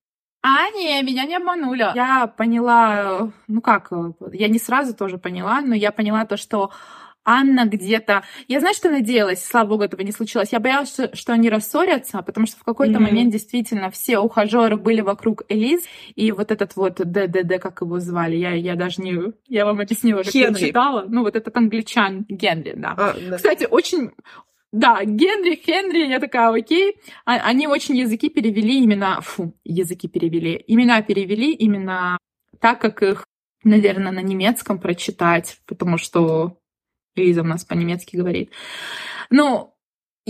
А, не, меня не обманули. Я поняла, ну как, я не сразу тоже поняла, но я поняла то, что Анна где-то... Я знаю, что надеялась, слава богу, этого не случилось. Я боялась, что, что они рассорятся, потому что в какой-то mm-hmm. момент действительно все ухажеры были вокруг Элиз, и вот этот вот ДДД, как его звали, я, я даже не... Я вам объяснила, как Хенри. я читала. Ну, вот этот англичан Генри, да. А, да. Кстати, очень... Да, Генри, Хенри, я такая, окей. А, они очень языки перевели именно... Фу, языки перевели. Имена перевели именно так, как их, наверное, на немецком прочитать, потому что Лиза у нас по-немецки говорит. Ну,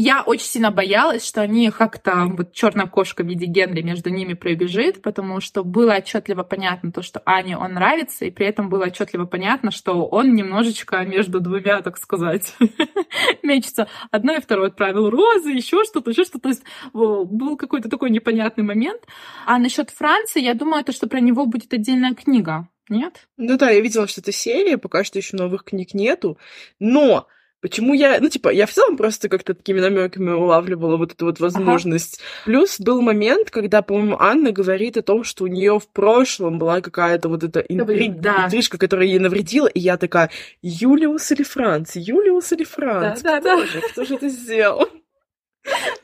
я очень сильно боялась, что они как-то, вот черная кошка в виде Генри между ними пробежит, потому что было отчетливо понятно то, что Ане он нравится, и при этом было отчетливо понятно, что он немножечко между двумя, так сказать, мечется. Одно и второе отправил розы, еще что-то, еще что-то. То есть был какой-то такой непонятный момент. А насчет Франции, я думаю, то, что про него будет отдельная книга. Нет? Ну да, я видела, что это серия, пока что еще новых книг нету. Но Почему я, ну, типа, я в целом просто как-то такими намеками улавливала вот эту вот возможность. Ага. Плюс был момент, когда, по-моему, Анна говорит о том, что у нее в прошлом была какая-то вот эта интри... да. интрижка, которая ей навредила, и я такая, Юлиус или Франц? Юлиус или Франц? Да, да, Кто да. же? Кто же это сделал?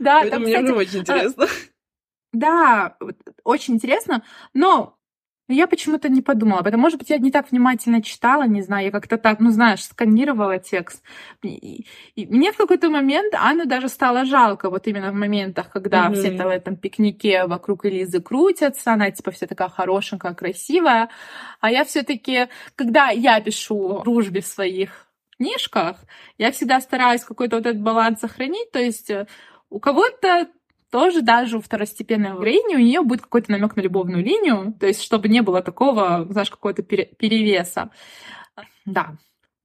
Да, это мне уже очень интересно. Да, очень интересно, но я почему-то не подумала об этом. Может быть, я не так внимательно читала, не знаю, я как-то так, ну, знаешь, сканировала текст. И, и мне в какой-то момент Анну даже стало жалко, вот именно в моментах, когда mm-hmm. все это в этом пикнике вокруг Элизы крутятся, она типа вся такая хорошенькая, красивая. А я все таки когда я пишу дружбе в своих книжках, я всегда стараюсь какой-то вот этот баланс сохранить, то есть э, у кого-то тоже даже у второстепенной героини у нее будет какой-то намек на любовную линию, то есть чтобы не было такого, знаешь, какого-то перевеса. Да.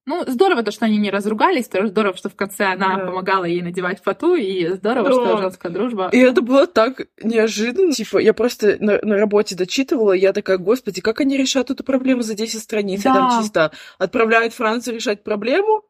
Ну, здорово то, что они не разругались, тоже здорово, что в конце она да. помогала ей надевать фату, и здорово, да. что женская дружба. И это было так неожиданно. Типа, я просто на, на работе дочитывала, и я такая, господи, как они решат эту проблему за 10 страниц? Да. И там чисто отправляют Францию решать проблему,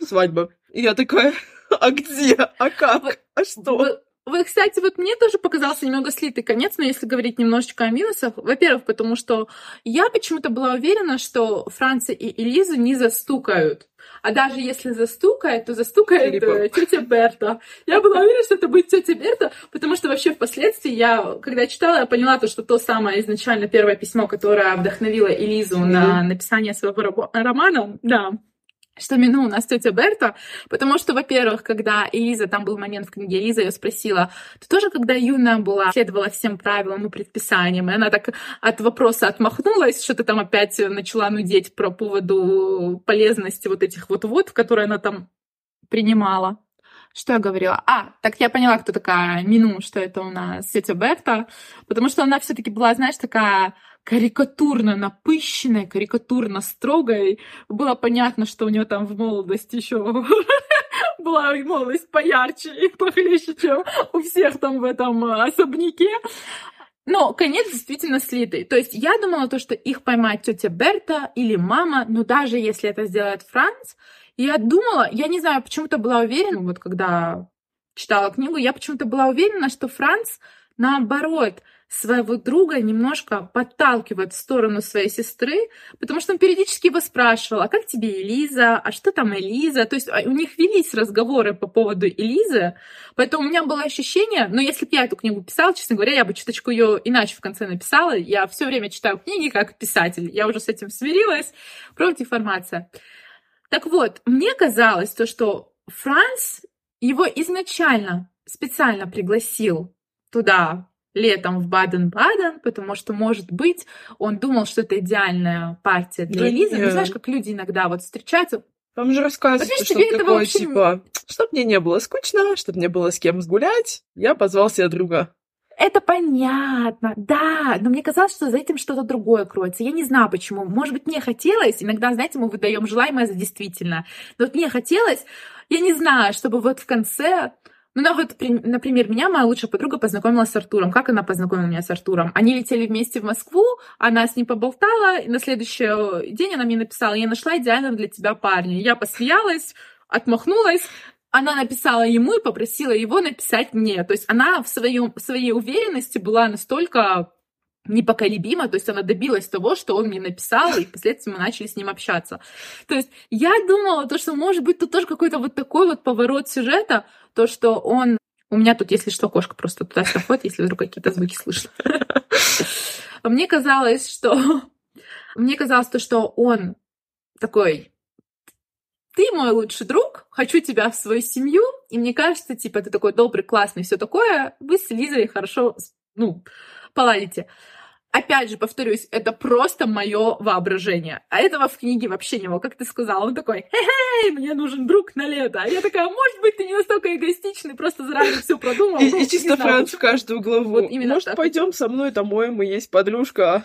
свадьба. И я такая, а где? А как? А что? Вы, кстати, вот мне тоже показался немного слитый конец, но если говорить немножечко о минусах, во-первых, потому что я почему-то была уверена, что Франция и Элизу не застукают. А даже если застукает, то застукает э, тетя Берта. Я была уверена, что это будет тетя Берта, потому что вообще впоследствии я, когда читала, я поняла то, что то самое изначально первое письмо, которое вдохновило Элизу mm-hmm. на написание своего романа, да, что Мину у нас тетя Берта, потому что, во-первых, когда Элиза, там был момент в книге, Элиза ее спросила, ты тоже, когда юная была, следовала всем правилам и предписаниям, и она так от вопроса отмахнулась, что ты там опять начала нудеть про поводу полезности вот этих вот вод, которые она там принимала. Что я говорила? А, так я поняла, кто такая Мину, что это у нас тетя Берта, потому что она все таки была, знаешь, такая карикатурно напыщенная, карикатурно строгая. Было понятно, что у нее там в молодости еще была молодость поярче и похлеще, чем у всех там в этом особняке. Но конец действительно слитый. То есть я думала то, что их поймает тетя Берта или мама, но даже если это сделает Франц, я думала, я не знаю, почему-то была уверена, вот когда читала книгу, я почему-то была уверена, что Франц, наоборот, своего друга немножко подталкивает в сторону своей сестры, потому что он периодически его спрашивал, а как тебе Элиза, а что там Элиза? То есть а, у них велись разговоры по поводу Элизы, поэтому у меня было ощущение, но если бы я эту книгу писала, честно говоря, я бы чуточку ее иначе в конце написала. Я все время читаю книги как писатель, я уже с этим смирилась. Против информация. Так вот, мне казалось то, что Франц его изначально специально пригласил туда летом в Баден-Баден, потому что, может быть, он думал, что это идеальная партия для да Элизы. Ну, знаешь, как люди иногда вот встречаются, там же рассказывается, что такое, вообще... типа, чтоб мне не было скучно, чтоб мне было с кем сгулять, я позвал себе друга. Это понятно, да, но мне казалось, что за этим что-то другое кроется. Я не знаю почему. Может быть, мне хотелось, иногда, знаете, мы выдаем желаемое за действительно. Но вот мне хотелось, я не знаю, чтобы вот в конце ну, вот, например, меня моя лучшая подруга познакомила с Артуром. Как она познакомила меня с Артуром? Они летели вместе в Москву, она с ним поболтала, и на следующий день она мне написала, я нашла идеального для тебя парня. Я посмеялась, отмахнулась, она написала ему и попросила его написать мне. То есть она в, своем, в своей уверенности была настолько непоколебима, то есть она добилась того, что он мне написал, и впоследствии мы начали с ним общаться. То есть я думала, то, что может быть тут тоже какой-то вот такой вот поворот сюжета, то, что он... У меня тут, если что, кошка просто туда-сюда ходит, если вдруг какие-то звуки слышно. Мне казалось, что... Мне казалось то, что он такой ты мой лучший друг, хочу тебя в свою семью, и мне кажется, типа, ты такой добрый, классный, все такое, вы с Лизой хорошо, ну, поладите. Опять же, повторюсь, это просто мое воображение. А этого в книге вообще не было. Как ты сказала, он такой, хе-хей, мне нужен друг на лето. А я такая, может быть, ты не настолько эгоистичный, просто заранее все продумал. И, и чисто Франц в каждую главу. Вот именно может, пойдем со мной домой, мы есть подружка.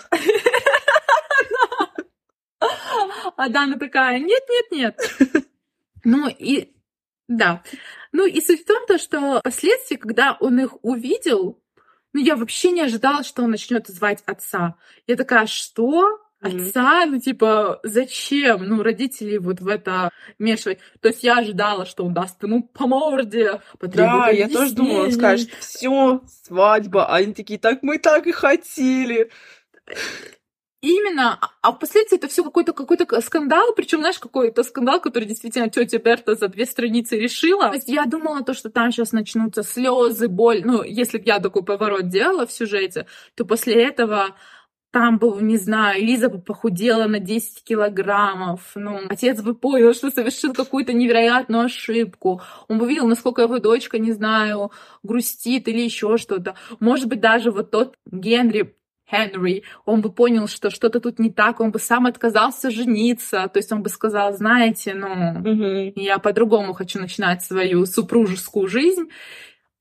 А Дана такая, нет-нет-нет. Ну и да. Ну и суть в том, то, что впоследствии, когда он их увидел, ну я вообще не ожидала, что он начнет звать отца. Я такая, что? Отца, ну типа, зачем? Ну, родители вот в это мешивать. То есть я ожидала, что он даст ему по морде, Да, я тоже думала, он скажет, все, свадьба. А они такие, так мы так и хотели. Именно, а, а впоследствии это все какой-то какой-то скандал, причем знаешь, какой-то скандал, который действительно тетя Берта за две страницы решила. То есть я думала то, что там сейчас начнутся слезы, боль. Ну, если бы я такой поворот делала в сюжете, то после этого там был, не знаю, Лиза бы похудела на 10 килограммов, ну, отец бы понял, что совершил какую-то невероятную ошибку, он бы видел, насколько его дочка, не знаю, грустит или еще что-то. Может быть, даже вот тот Генри Хенри, он бы понял, что что-то тут не так, он бы сам отказался жениться, то есть он бы сказал, знаете, ну, mm-hmm. я по-другому хочу начинать свою супружескую жизнь.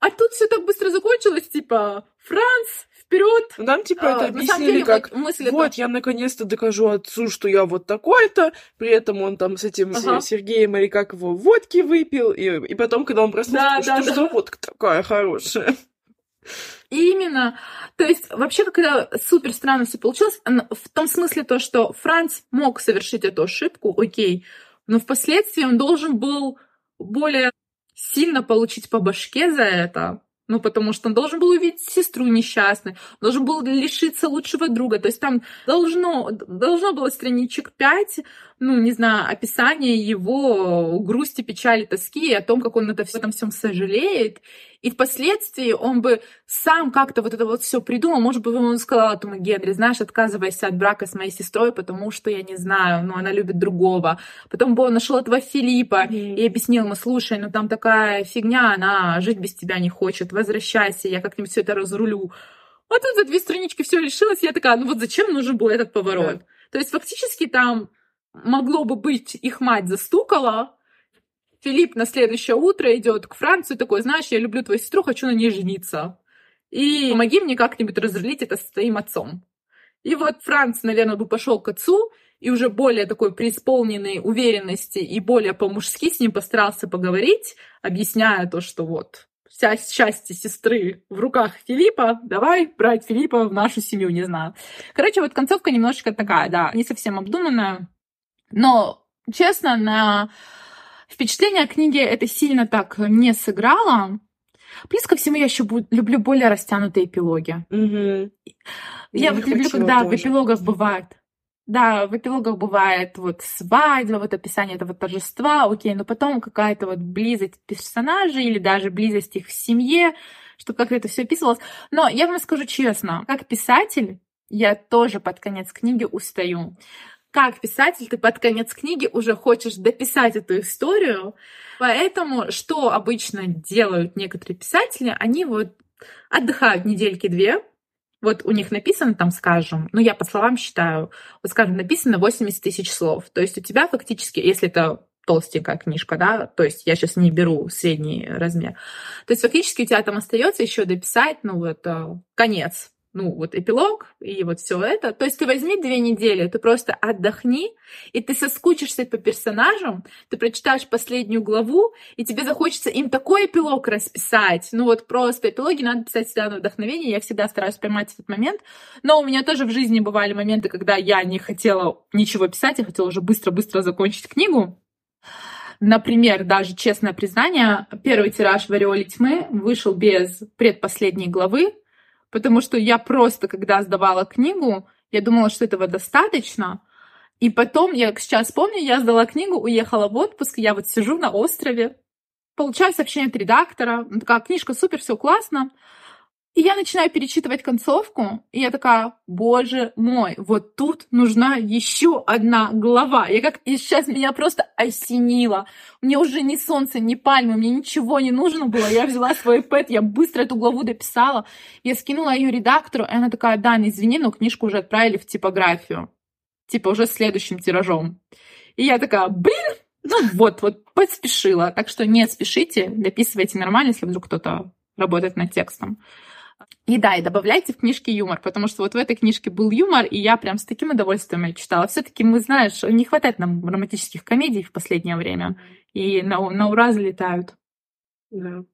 А тут все так быстро закончилось, типа, Франц, вперед. Нам типа а, это объяснили деле, как, вот, это... я наконец-то докажу отцу, что я вот такой-то, при этом он там с этим ага. Сергеем или как его водки выпил, и, и потом, когда он проснулся, да, что, да, что да. водка такая хорошая. Именно. То есть вообще как супер странно все получилось. В том смысле то, что Франц мог совершить эту ошибку, окей, но впоследствии он должен был более сильно получить по башке за это, ну, потому что он должен был увидеть сестру несчастной, должен был лишиться лучшего друга. То есть там должно, должно было страничек 5, ну, не знаю, описание его грусти, печали, тоски, о том, как он это, в этом всем сожалеет. И впоследствии он бы сам как-то вот это вот все придумал. Может быть, он сказал этому Генри, знаешь, отказывайся от брака с моей сестрой, потому что я не знаю, но она любит другого. Потом бы он нашел этого Филиппа mm-hmm. и объяснил ему, слушай, ну там такая фигня, она жить без тебя не хочет, возвращайся, я как-нибудь все это разрулю. А тут за две странички все решилось, я такая, ну вот зачем нужен был этот поворот? Yeah. То есть фактически там могло бы быть, их мать застукала, Филипп на следующее утро идет к Францию такой, знаешь, я люблю твою сестру, хочу на ней жениться. И помоги мне как-нибудь разрулить это с твоим отцом. И вот Франц, наверное, бы пошел к отцу, и уже более такой преисполненной уверенности и более по-мужски с ним постарался поговорить, объясняя то, что вот вся счастье сестры в руках Филиппа, давай брать Филиппа в нашу семью, не знаю. Короче, вот концовка немножечко такая, да, не совсем обдуманная, но, честно, на Впечатление о книге это сильно так не сыграло. Плюс ко всему я еще люблю более растянутые эпилоги. Угу. Я, вот люблю, когда тоже. в эпилогах бывает. Да, в эпилогах бывает вот свадьба, вот описание этого торжества, окей, но потом какая-то вот близость персонажей или даже близость их в семье, чтобы как-то это все описывалось. Но я вам скажу честно, как писатель, я тоже под конец книги устаю как писатель ты под конец книги уже хочешь дописать эту историю. Поэтому что обычно делают некоторые писатели, они вот отдыхают недельки две, вот у них написано там, скажем, ну я по словам считаю, вот скажем, написано 80 тысяч слов. То есть у тебя фактически, если это толстенькая книжка, да, то есть я сейчас не беру средний размер. То есть фактически у тебя там остается еще дописать, ну вот, э, конец ну, вот эпилог и вот все это. То есть ты возьми две недели, ты просто отдохни, и ты соскучишься по персонажам, ты прочитаешь последнюю главу, и тебе захочется им такой эпилог расписать. Ну вот просто эпилоги надо писать всегда на вдохновение, я всегда стараюсь поймать этот момент. Но у меня тоже в жизни бывали моменты, когда я не хотела ничего писать, я хотела уже быстро-быстро закончить книгу. Например, даже честное признание, первый тираж в «Ореоле тьмы» вышел без предпоследней главы, потому что я просто, когда сдавала книгу, я думала, что этого достаточно. И потом, я сейчас помню, я сдала книгу, уехала в отпуск, я вот сижу на острове, получаю сообщение от редактора, такая, книжка супер, все классно, и я начинаю перечитывать концовку, и я такая, боже мой, вот тут нужна еще одна глава. Я как и сейчас меня просто осенило. Мне уже ни солнце, ни пальмы, мне ничего не нужно было. Я взяла свой iPad, я быстро эту главу дописала. Я скинула ее редактору, и она такая, да, извини, но книжку уже отправили в типографию. Типа уже следующим тиражом. И я такая, блин, ну вот, вот, поспешила. Так что не спешите, дописывайте нормально, если вдруг кто-то работает над текстом. И да, и добавляйте в книжки юмор, потому что вот в этой книжке был юмор, и я прям с таким удовольствием ее читала. все таки мы, знаешь, не хватает нам романтических комедий в последнее время, и на, на ура залетают. Да.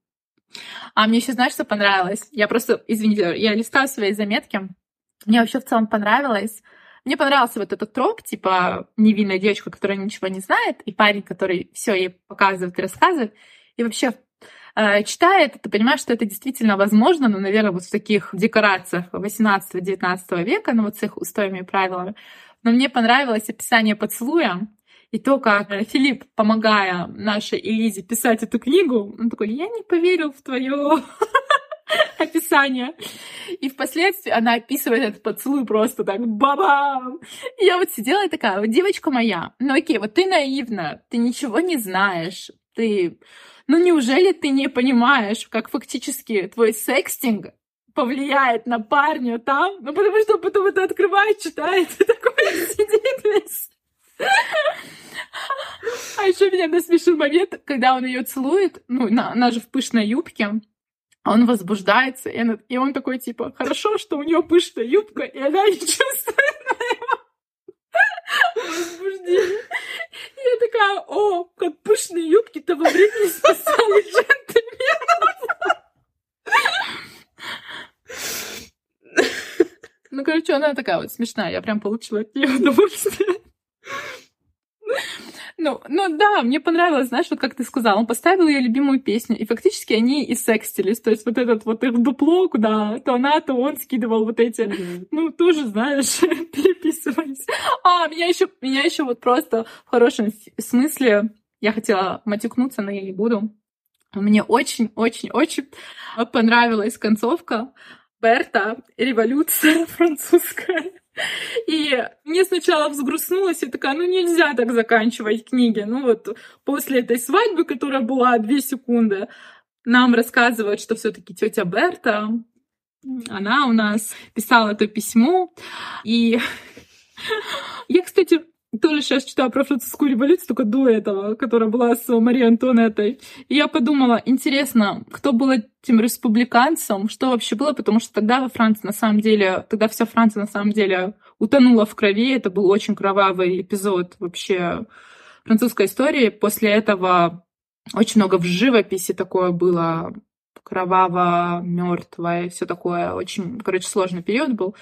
А мне еще, знаешь, что понравилось? Я просто, извините, я листаю свои заметки. Мне вообще в целом понравилось. Мне понравился вот этот троп, типа невинная девочка, которая ничего не знает, и парень, который все ей показывает и рассказывает. И вообще Э, читая это, ты понимаешь, что это действительно возможно, но, наверное, вот в таких декорациях 18-19 века, ну вот с их устоями и правилами. Но мне понравилось описание поцелуя, и то, как Филипп, помогая нашей Элизе писать эту книгу, он такой, я не поверил в твое описание. И впоследствии она описывает этот поцелуй просто так бабам. Я вот сидела и такая, девочка моя, ну окей, вот ты наивна, ты ничего не знаешь, ты ну неужели ты не понимаешь, как фактически твой секстинг повлияет на парня там? Ну потому что потом это открывает, читает, и такой сидит весь. А еще меня насмешил момент, когда он ее целует, ну, на, она же в пышной юбке, он возбуждается, и, она, и он такой, типа, хорошо, что у нее пышная юбка, и она не чувствует моего возбуждение. Я такая, о, как пышные юбки того времени спасали джентльменов. Ну, короче, она такая вот смешная. Я прям получила от нее удовольствие. Ну, ну да, мне понравилось, знаешь, вот как ты сказал, он поставил ее любимую песню, и фактически они и секстились. То есть вот этот вот их дупло, куда то она, то он скидывал вот эти, mm-hmm. ну, тоже, знаешь, переписывались. А, меня еще, меня еще вот просто в хорошем смысле, я хотела матюкнуться, но я не буду. Мне очень-очень-очень понравилась концовка Берта «Революция французская». И мне сначала взгрустнулось, и такая, ну нельзя так заканчивать книги. Ну вот после этой свадьбы, которая была две секунды, нам рассказывают, что все таки тетя Берта, она у нас писала это письмо. И я, кстати, тоже сейчас читаю про французскую революцию, только до этого, которая была с Марией Антуанеттой. И я подумала, интересно, кто был этим республиканцем, что вообще было, потому что тогда во Франции на самом деле, тогда вся Франция на самом деле утонула в крови, это был очень кровавый эпизод вообще французской истории. После этого очень много в живописи такое было кроваво, мертвое, все такое. Очень, короче, сложный период был.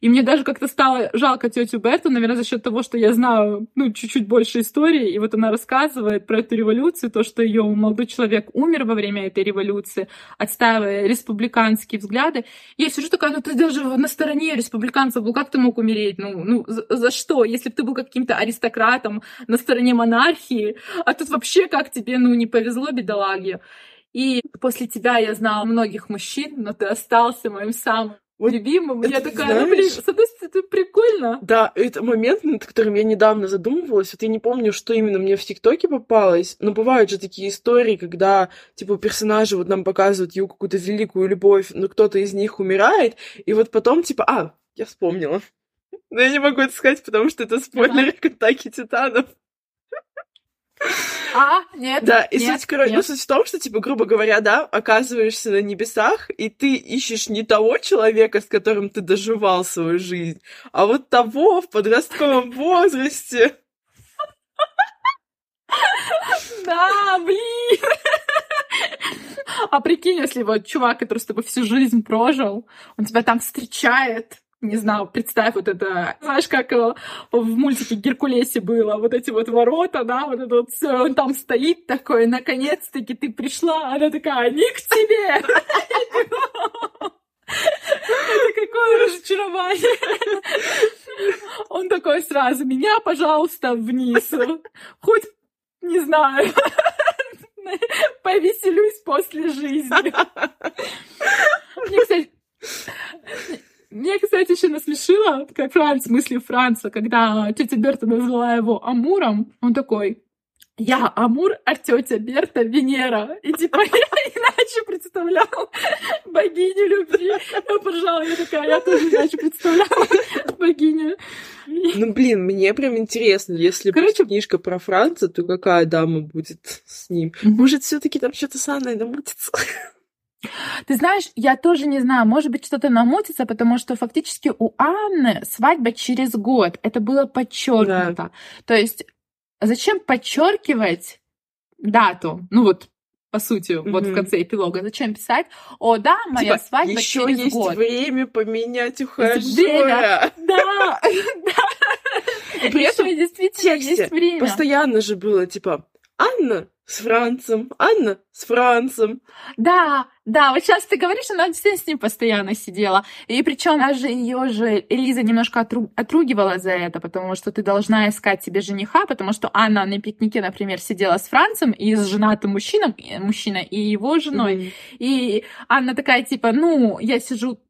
И мне даже как-то стало жалко тетю Берту, наверное, за счет того, что я знаю, ну, чуть-чуть больше истории, и вот она рассказывает про эту революцию, то, что ее молодой человек умер во время этой революции, отстаивая республиканские взгляды. Я сижу такая, ну, ты даже на стороне республиканцев был, как ты мог умереть? Ну, ну за, за что? Если бы ты был каким-то аристократом на стороне монархии, а тут вообще как тебе, ну, не повезло, бедолаге. И после тебя я знала многих мужчин, но ты остался моим самым вот любимым. Я такая, знаешь, ну, блин, с одной стороны, это прикольно. Да, это момент, над которым я недавно задумывалась. Вот я не помню, что именно мне в ТикТоке попалось, но бывают же такие истории, когда, типа, персонажи вот нам показывают его какую-то великую любовь, но кто-то из них умирает, и вот потом, типа, а, я вспомнила. Но я не могу это сказать, потому что это спойлер к атаке титанов. А, нет. Да, и нет, суть, короче, ну, суть в том, что, типа, грубо говоря, да, оказываешься на небесах, и ты ищешь не того человека, с которым ты доживал свою жизнь, а вот того в подростковом возрасте. Да, блин. А прикинь, если вот чувак, который с тобой всю жизнь прожил, он тебя там встречает, не знаю, представь вот это, знаешь, как э, в мультике Геркулесе было, вот эти вот ворота, да, вот это вот все, он там стоит такой, наконец-таки ты пришла, она такая, не к тебе! Это какое разочарование. Он такой сразу, меня, пожалуйста, вниз. Хоть, не знаю, повеселюсь после жизни. Мне, кстати, мне, кстати, еще насмешило, как Франц, мысли Франца, когда тетя Берта назвала его Амуром, он такой, я Амур, а тетя Берта Венера. И типа я иначе представлял богиню любви. Я поржала, я такая, я тоже иначе представляла богиню. Ну, блин, мне прям интересно, если Короче, книжка про Франца, то какая дама будет с ним? Может, все таки там что-то с Анной намутится? Ты знаешь, я тоже не знаю, может быть, что-то намутится, потому что фактически у Анны свадьба через год. Это было подчеркнуто. Да. То есть зачем подчеркивать дату? Ну вот, по сути, mm-hmm. вот в конце эпилога. Зачем писать? О, да, моя типа, свадьба еще через есть год. время поменять ухажера. Да, да. При этом действительно есть время. Постоянно же было типа Анна с Францем, Анна с Францем. Да, да, вот сейчас ты говоришь, она действительно с ним постоянно сидела. И причем даже ее же Элиза немножко отру... отругивала за это, потому что ты должна искать себе жениха, потому что Анна на пикнике, например, сидела с Францем и с женатым мужчиной, мужчина и его женой. Mm-hmm. И Анна такая, типа, ну, я сижу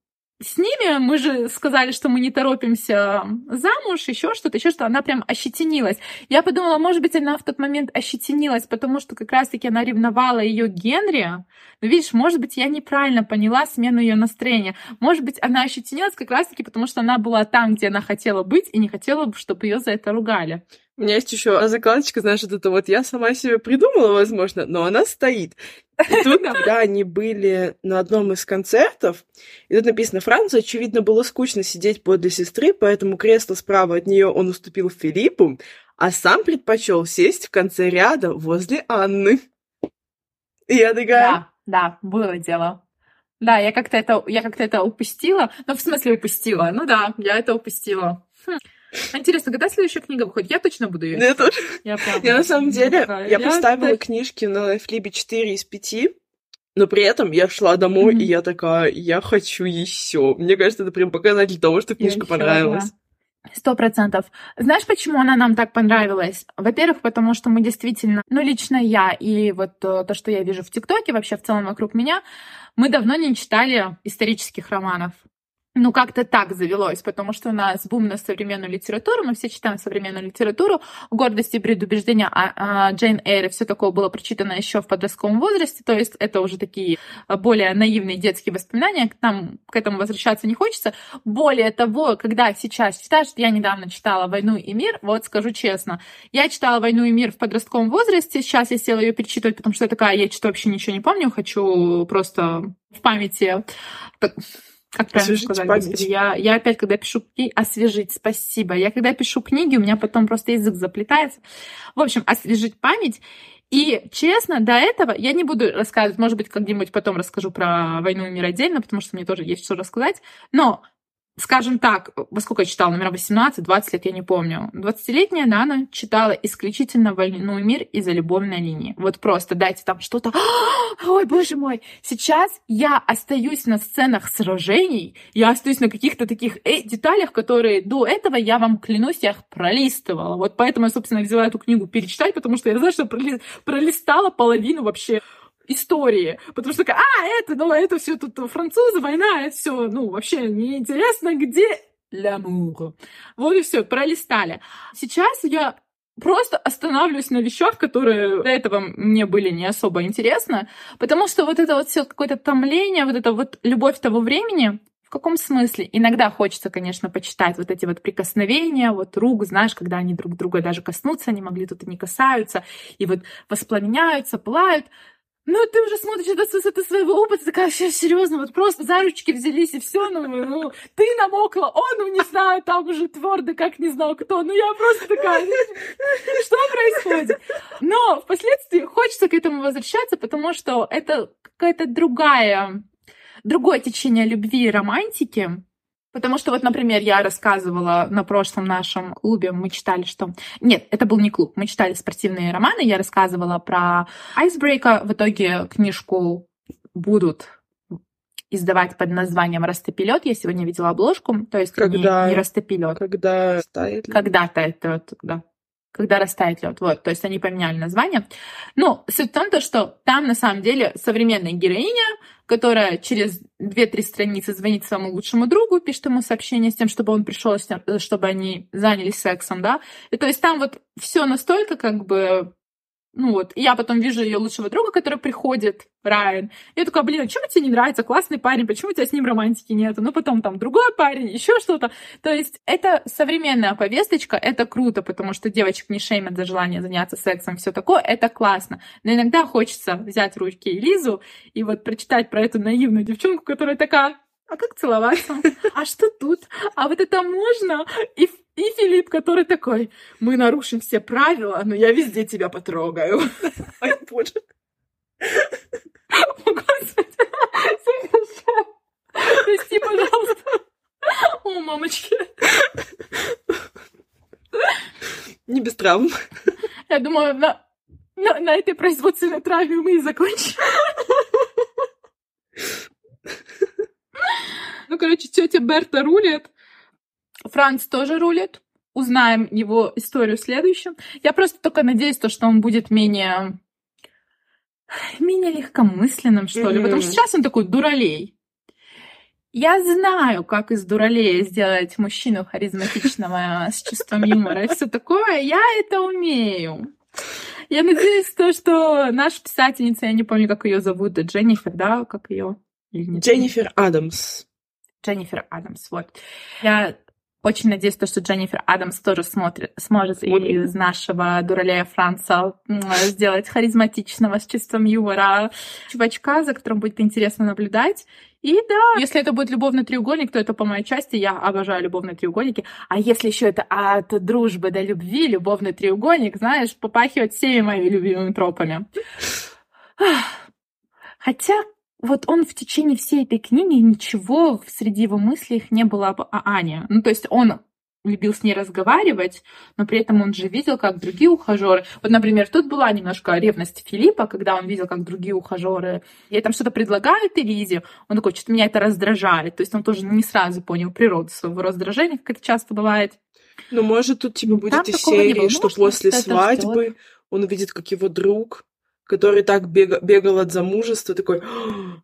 с ними мы же сказали, что мы не торопимся замуж, еще что-то, еще что она прям ощетинилась. Я подумала, может быть, она в тот момент ощетинилась, потому что как раз-таки она ревновала ее Генри. Но видишь, может быть, я неправильно поняла смену ее настроения. Может быть, она ощетинилась как раз-таки, потому что она была там, где она хотела быть, и не хотела, чтобы ее за это ругали. У меня есть еще закладочка, знаешь, вот это вот я сама себе придумала, возможно, но она стоит. И тут, когда они были на одном из концертов, и тут написано, Францу, очевидно, было скучно сидеть подле сестры, поэтому кресло справа от нее он уступил Филиппу, а сам предпочел сесть в конце ряда возле Анны. И я такая... Да, да, было дело. Да, я как-то это, я как-то это упустила. Ну, в смысле упустила. Ну да, я это упустила. Хм. Интересно, когда следующая книга выходит? Я точно буду ее. Я тоже. Я, правда, я на самом деле, я, я поставила так... книжки на Флибе 4 из 5, но при этом я шла домой, mm-hmm. и я такая, я хочу еще. Мне кажется, это прям показатель того, что книжка я понравилась. Сто процентов. Знаешь, почему она нам так понравилась? Во-первых, потому что мы действительно, ну, лично я и вот э, то, что я вижу в ТикТоке, вообще в целом вокруг меня, мы давно не читали исторических романов ну, как-то так завелось, потому что у нас бум на современную литературу, мы все читаем современную литературу, гордость и предубеждения а, а, Джейн Эйр все такое было прочитано еще в подростковом возрасте, то есть это уже такие а, более наивные детские воспоминания, нам к этому возвращаться не хочется. Более того, когда сейчас читаешь, я недавно читала «Войну и мир», вот скажу честно, я читала «Войну и мир» в подростковом возрасте, сейчас я села ее перечитывать, потому что я такая, я что-то вообще ничего не помню, хочу просто в памяти как правильно освежить сказать, память. господи, я, я опять, когда пишу книги, освежить, спасибо. Я когда пишу книги, у меня потом просто язык заплетается. В общем, освежить память. И, честно, до этого я не буду рассказывать, может быть, как-нибудь потом расскажу про «Войну и мир» отдельно, потому что мне тоже есть что рассказать. Но скажем так, во сколько я читала, наверное, 18-20 лет, я не помню. 20-летняя Нана читала исключительно «Войну и мир» из-за любовной линии. Вот просто дайте там что-то... Ой, боже мой! Сейчас я остаюсь на сценах сражений, я остаюсь на каких-то таких э, деталях, которые до этого, я вам клянусь, я их пролистывала. Вот поэтому я, собственно, взяла эту книгу перечитать, потому что я знаю, что пролистала половину вообще истории. Потому что а, это, ну, это все тут французы, война, это все, ну, вообще неинтересно, где лямур. Вот и все, пролистали. Сейчас я просто останавливаюсь на вещах, которые до этого мне были не особо интересны, потому что вот это вот все какое-то томление, вот это вот любовь того времени, в каком смысле? Иногда хочется, конечно, почитать вот эти вот прикосновения, вот рук, знаешь, когда они друг друга даже коснуться не могли, тут и не касаются, и вот воспламеняются, пылают. Ну, ты уже смотришь это с высоты своего опыта, такая, все серьезно, вот просто за ручки взялись, и все, ну, ну, ты намокла, он, ну, не знаю, там уже твердо, как не знал кто, ну, я просто такая, что происходит? Но впоследствии хочется к этому возвращаться, потому что это какая-то другая, другое течение любви и романтики, Потому что вот, например, я рассказывала на прошлом нашем клубе, мы читали, что... Нет, это был не клуб, мы читали спортивные романы, я рассказывала про Айсбрейка. В итоге книжку будут издавать под названием «Растопилет». Я сегодня видела обложку, то есть когда, не, не «Растопилет». Когда тает Когда-то это, да когда растает лед. Вот, то есть они поменяли название. Ну, суть в том, то, что там на самом деле современная героиня, которая через 2-3 страницы звонит своему лучшему другу, пишет ему сообщение с тем, чтобы он пришел, чтобы они занялись сексом, да. И то есть там вот все настолько как бы ну вот, и я потом вижу ее лучшего друга, который приходит, Райан. Я такая, блин, а чем тебе не нравится? Классный парень, почему у тебя с ним романтики нету? Ну, потом там другой парень, еще что-то. То есть это современная повесточка, это круто, потому что девочек не шеймят за желание заняться сексом, все такое, это классно. Но иногда хочется взять ручки Лизу и вот прочитать про эту наивную девчонку, которая такая, а как целоваться? А что тут? А вот это можно? И, и Филипп, который такой, мы нарушим все правила, но я везде тебя потрогаю. Ай, боже. О, Господи, Прости, пожалуйста. О, мамочки. Не без травм. Я думаю, на, на, на этой производственной травме мы и закончим. Ну, короче, тетя Берта рулит. Франц тоже рулит. Узнаем его историю следующим. Я просто только надеюсь, то, что он будет менее менее легкомысленным, что ли. Mm-hmm. Потому что сейчас он такой дуралей. Я знаю, как из дуралея сделать мужчину харизматичного с чувством юмора и все такое. Я это умею. Я надеюсь, то, что наша писательница, я не помню, как ее зовут, Дженнифер, да, как ее? Дженнифер Адамс. Дженнифер Адамс, вот. Я очень надеюсь, что Дженнифер Адамс тоже смотрит, сможет и из нашего дуралея Франца сделать харизматичного, с чувством юмора чувачка, за которым будет интересно наблюдать. И да, если это будет любовный треугольник, то это по моей части. Я обожаю любовные треугольники. А если еще это от дружбы до любви, любовный треугольник, знаешь, попахивает всеми моими любимыми тропами. Хотя, вот он в течение всей этой книги ничего среди его мыслей не было об Ане. Ну, то есть он любил с ней разговаривать, но при этом он же видел, как другие ухажеры. Вот, например, тут была немножко ревность Филиппа, когда он видел, как другие ухажеры ей там что-то предлагают Элизе. Он такой, что-то меня это раздражает. То есть он тоже не сразу понял природу своего раздражения, как это часто бывает. Ну, может, тут типа будет Там из серии, что после свадьбы ждёт. он увидит, как его друг, который так бега- бегал от замужества, такой,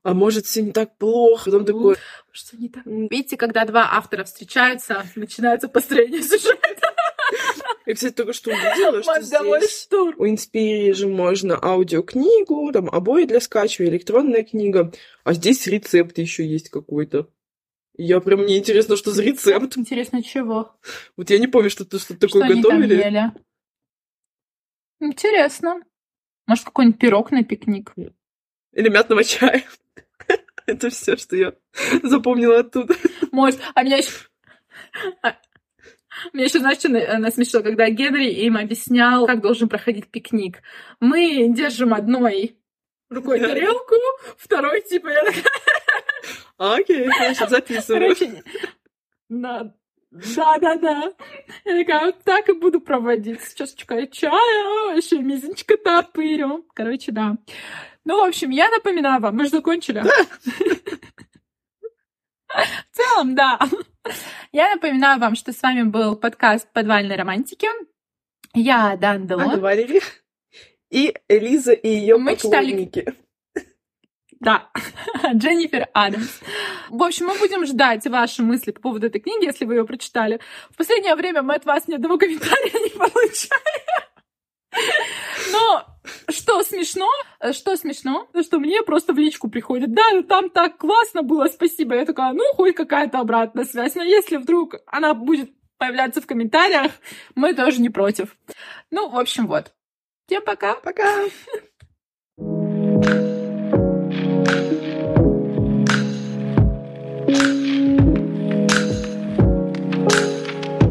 а может, все не так плохо. Потом такой, Что не так? Видите, когда два автора встречаются, начинается построение сюжета. я, кстати, только что увидела, что здесь штурм. у Инспирии же можно аудиокнигу, там обои для скачивания, электронная книга, а здесь рецепт еще есть какой-то. Я прям, мне интересно, что за рецепт. Интересно, чего? Вот я не помню, что ты что-то Что такое они там готовили. Интересно. Может, какой-нибудь пирог на пикник? Или мятного чая. Это все, что я запомнила оттуда. Может, а меня еще... Меня еще, знаешь, что на- насмешило, когда Генри им объяснял, как должен проходить пикник. Мы держим одной рукой Да. тарелку, второй, типа, А, Окей, хорошо, записываю. короче, да, да, да, да. Я такая, вот так и буду проводить. С чашечкой чая, еще мизинчика топырю. Короче, да. Ну, в общем, я напоминаю вам, мы же закончили. В целом, да. Я напоминаю вам, что с вами был подкаст «Подвальной романтики». Я Дан А, Делон. говорили. И Элиза и ее Мы читали-. Да, Дженнифер Адамс. В общем, мы будем ждать ваши мысли по поводу этой книги, если вы ее прочитали. В последнее время мы от вас ни одного комментария не получаем. Но что смешно, что смешно, то, что мне просто в личку приходит. Да, ну там так классно было, спасибо. Я такая, ну, хоть какая-то обратная связь. Но если вдруг она будет появляться в комментариях, мы тоже не против. Ну, в общем, вот. Всем пока. Пока.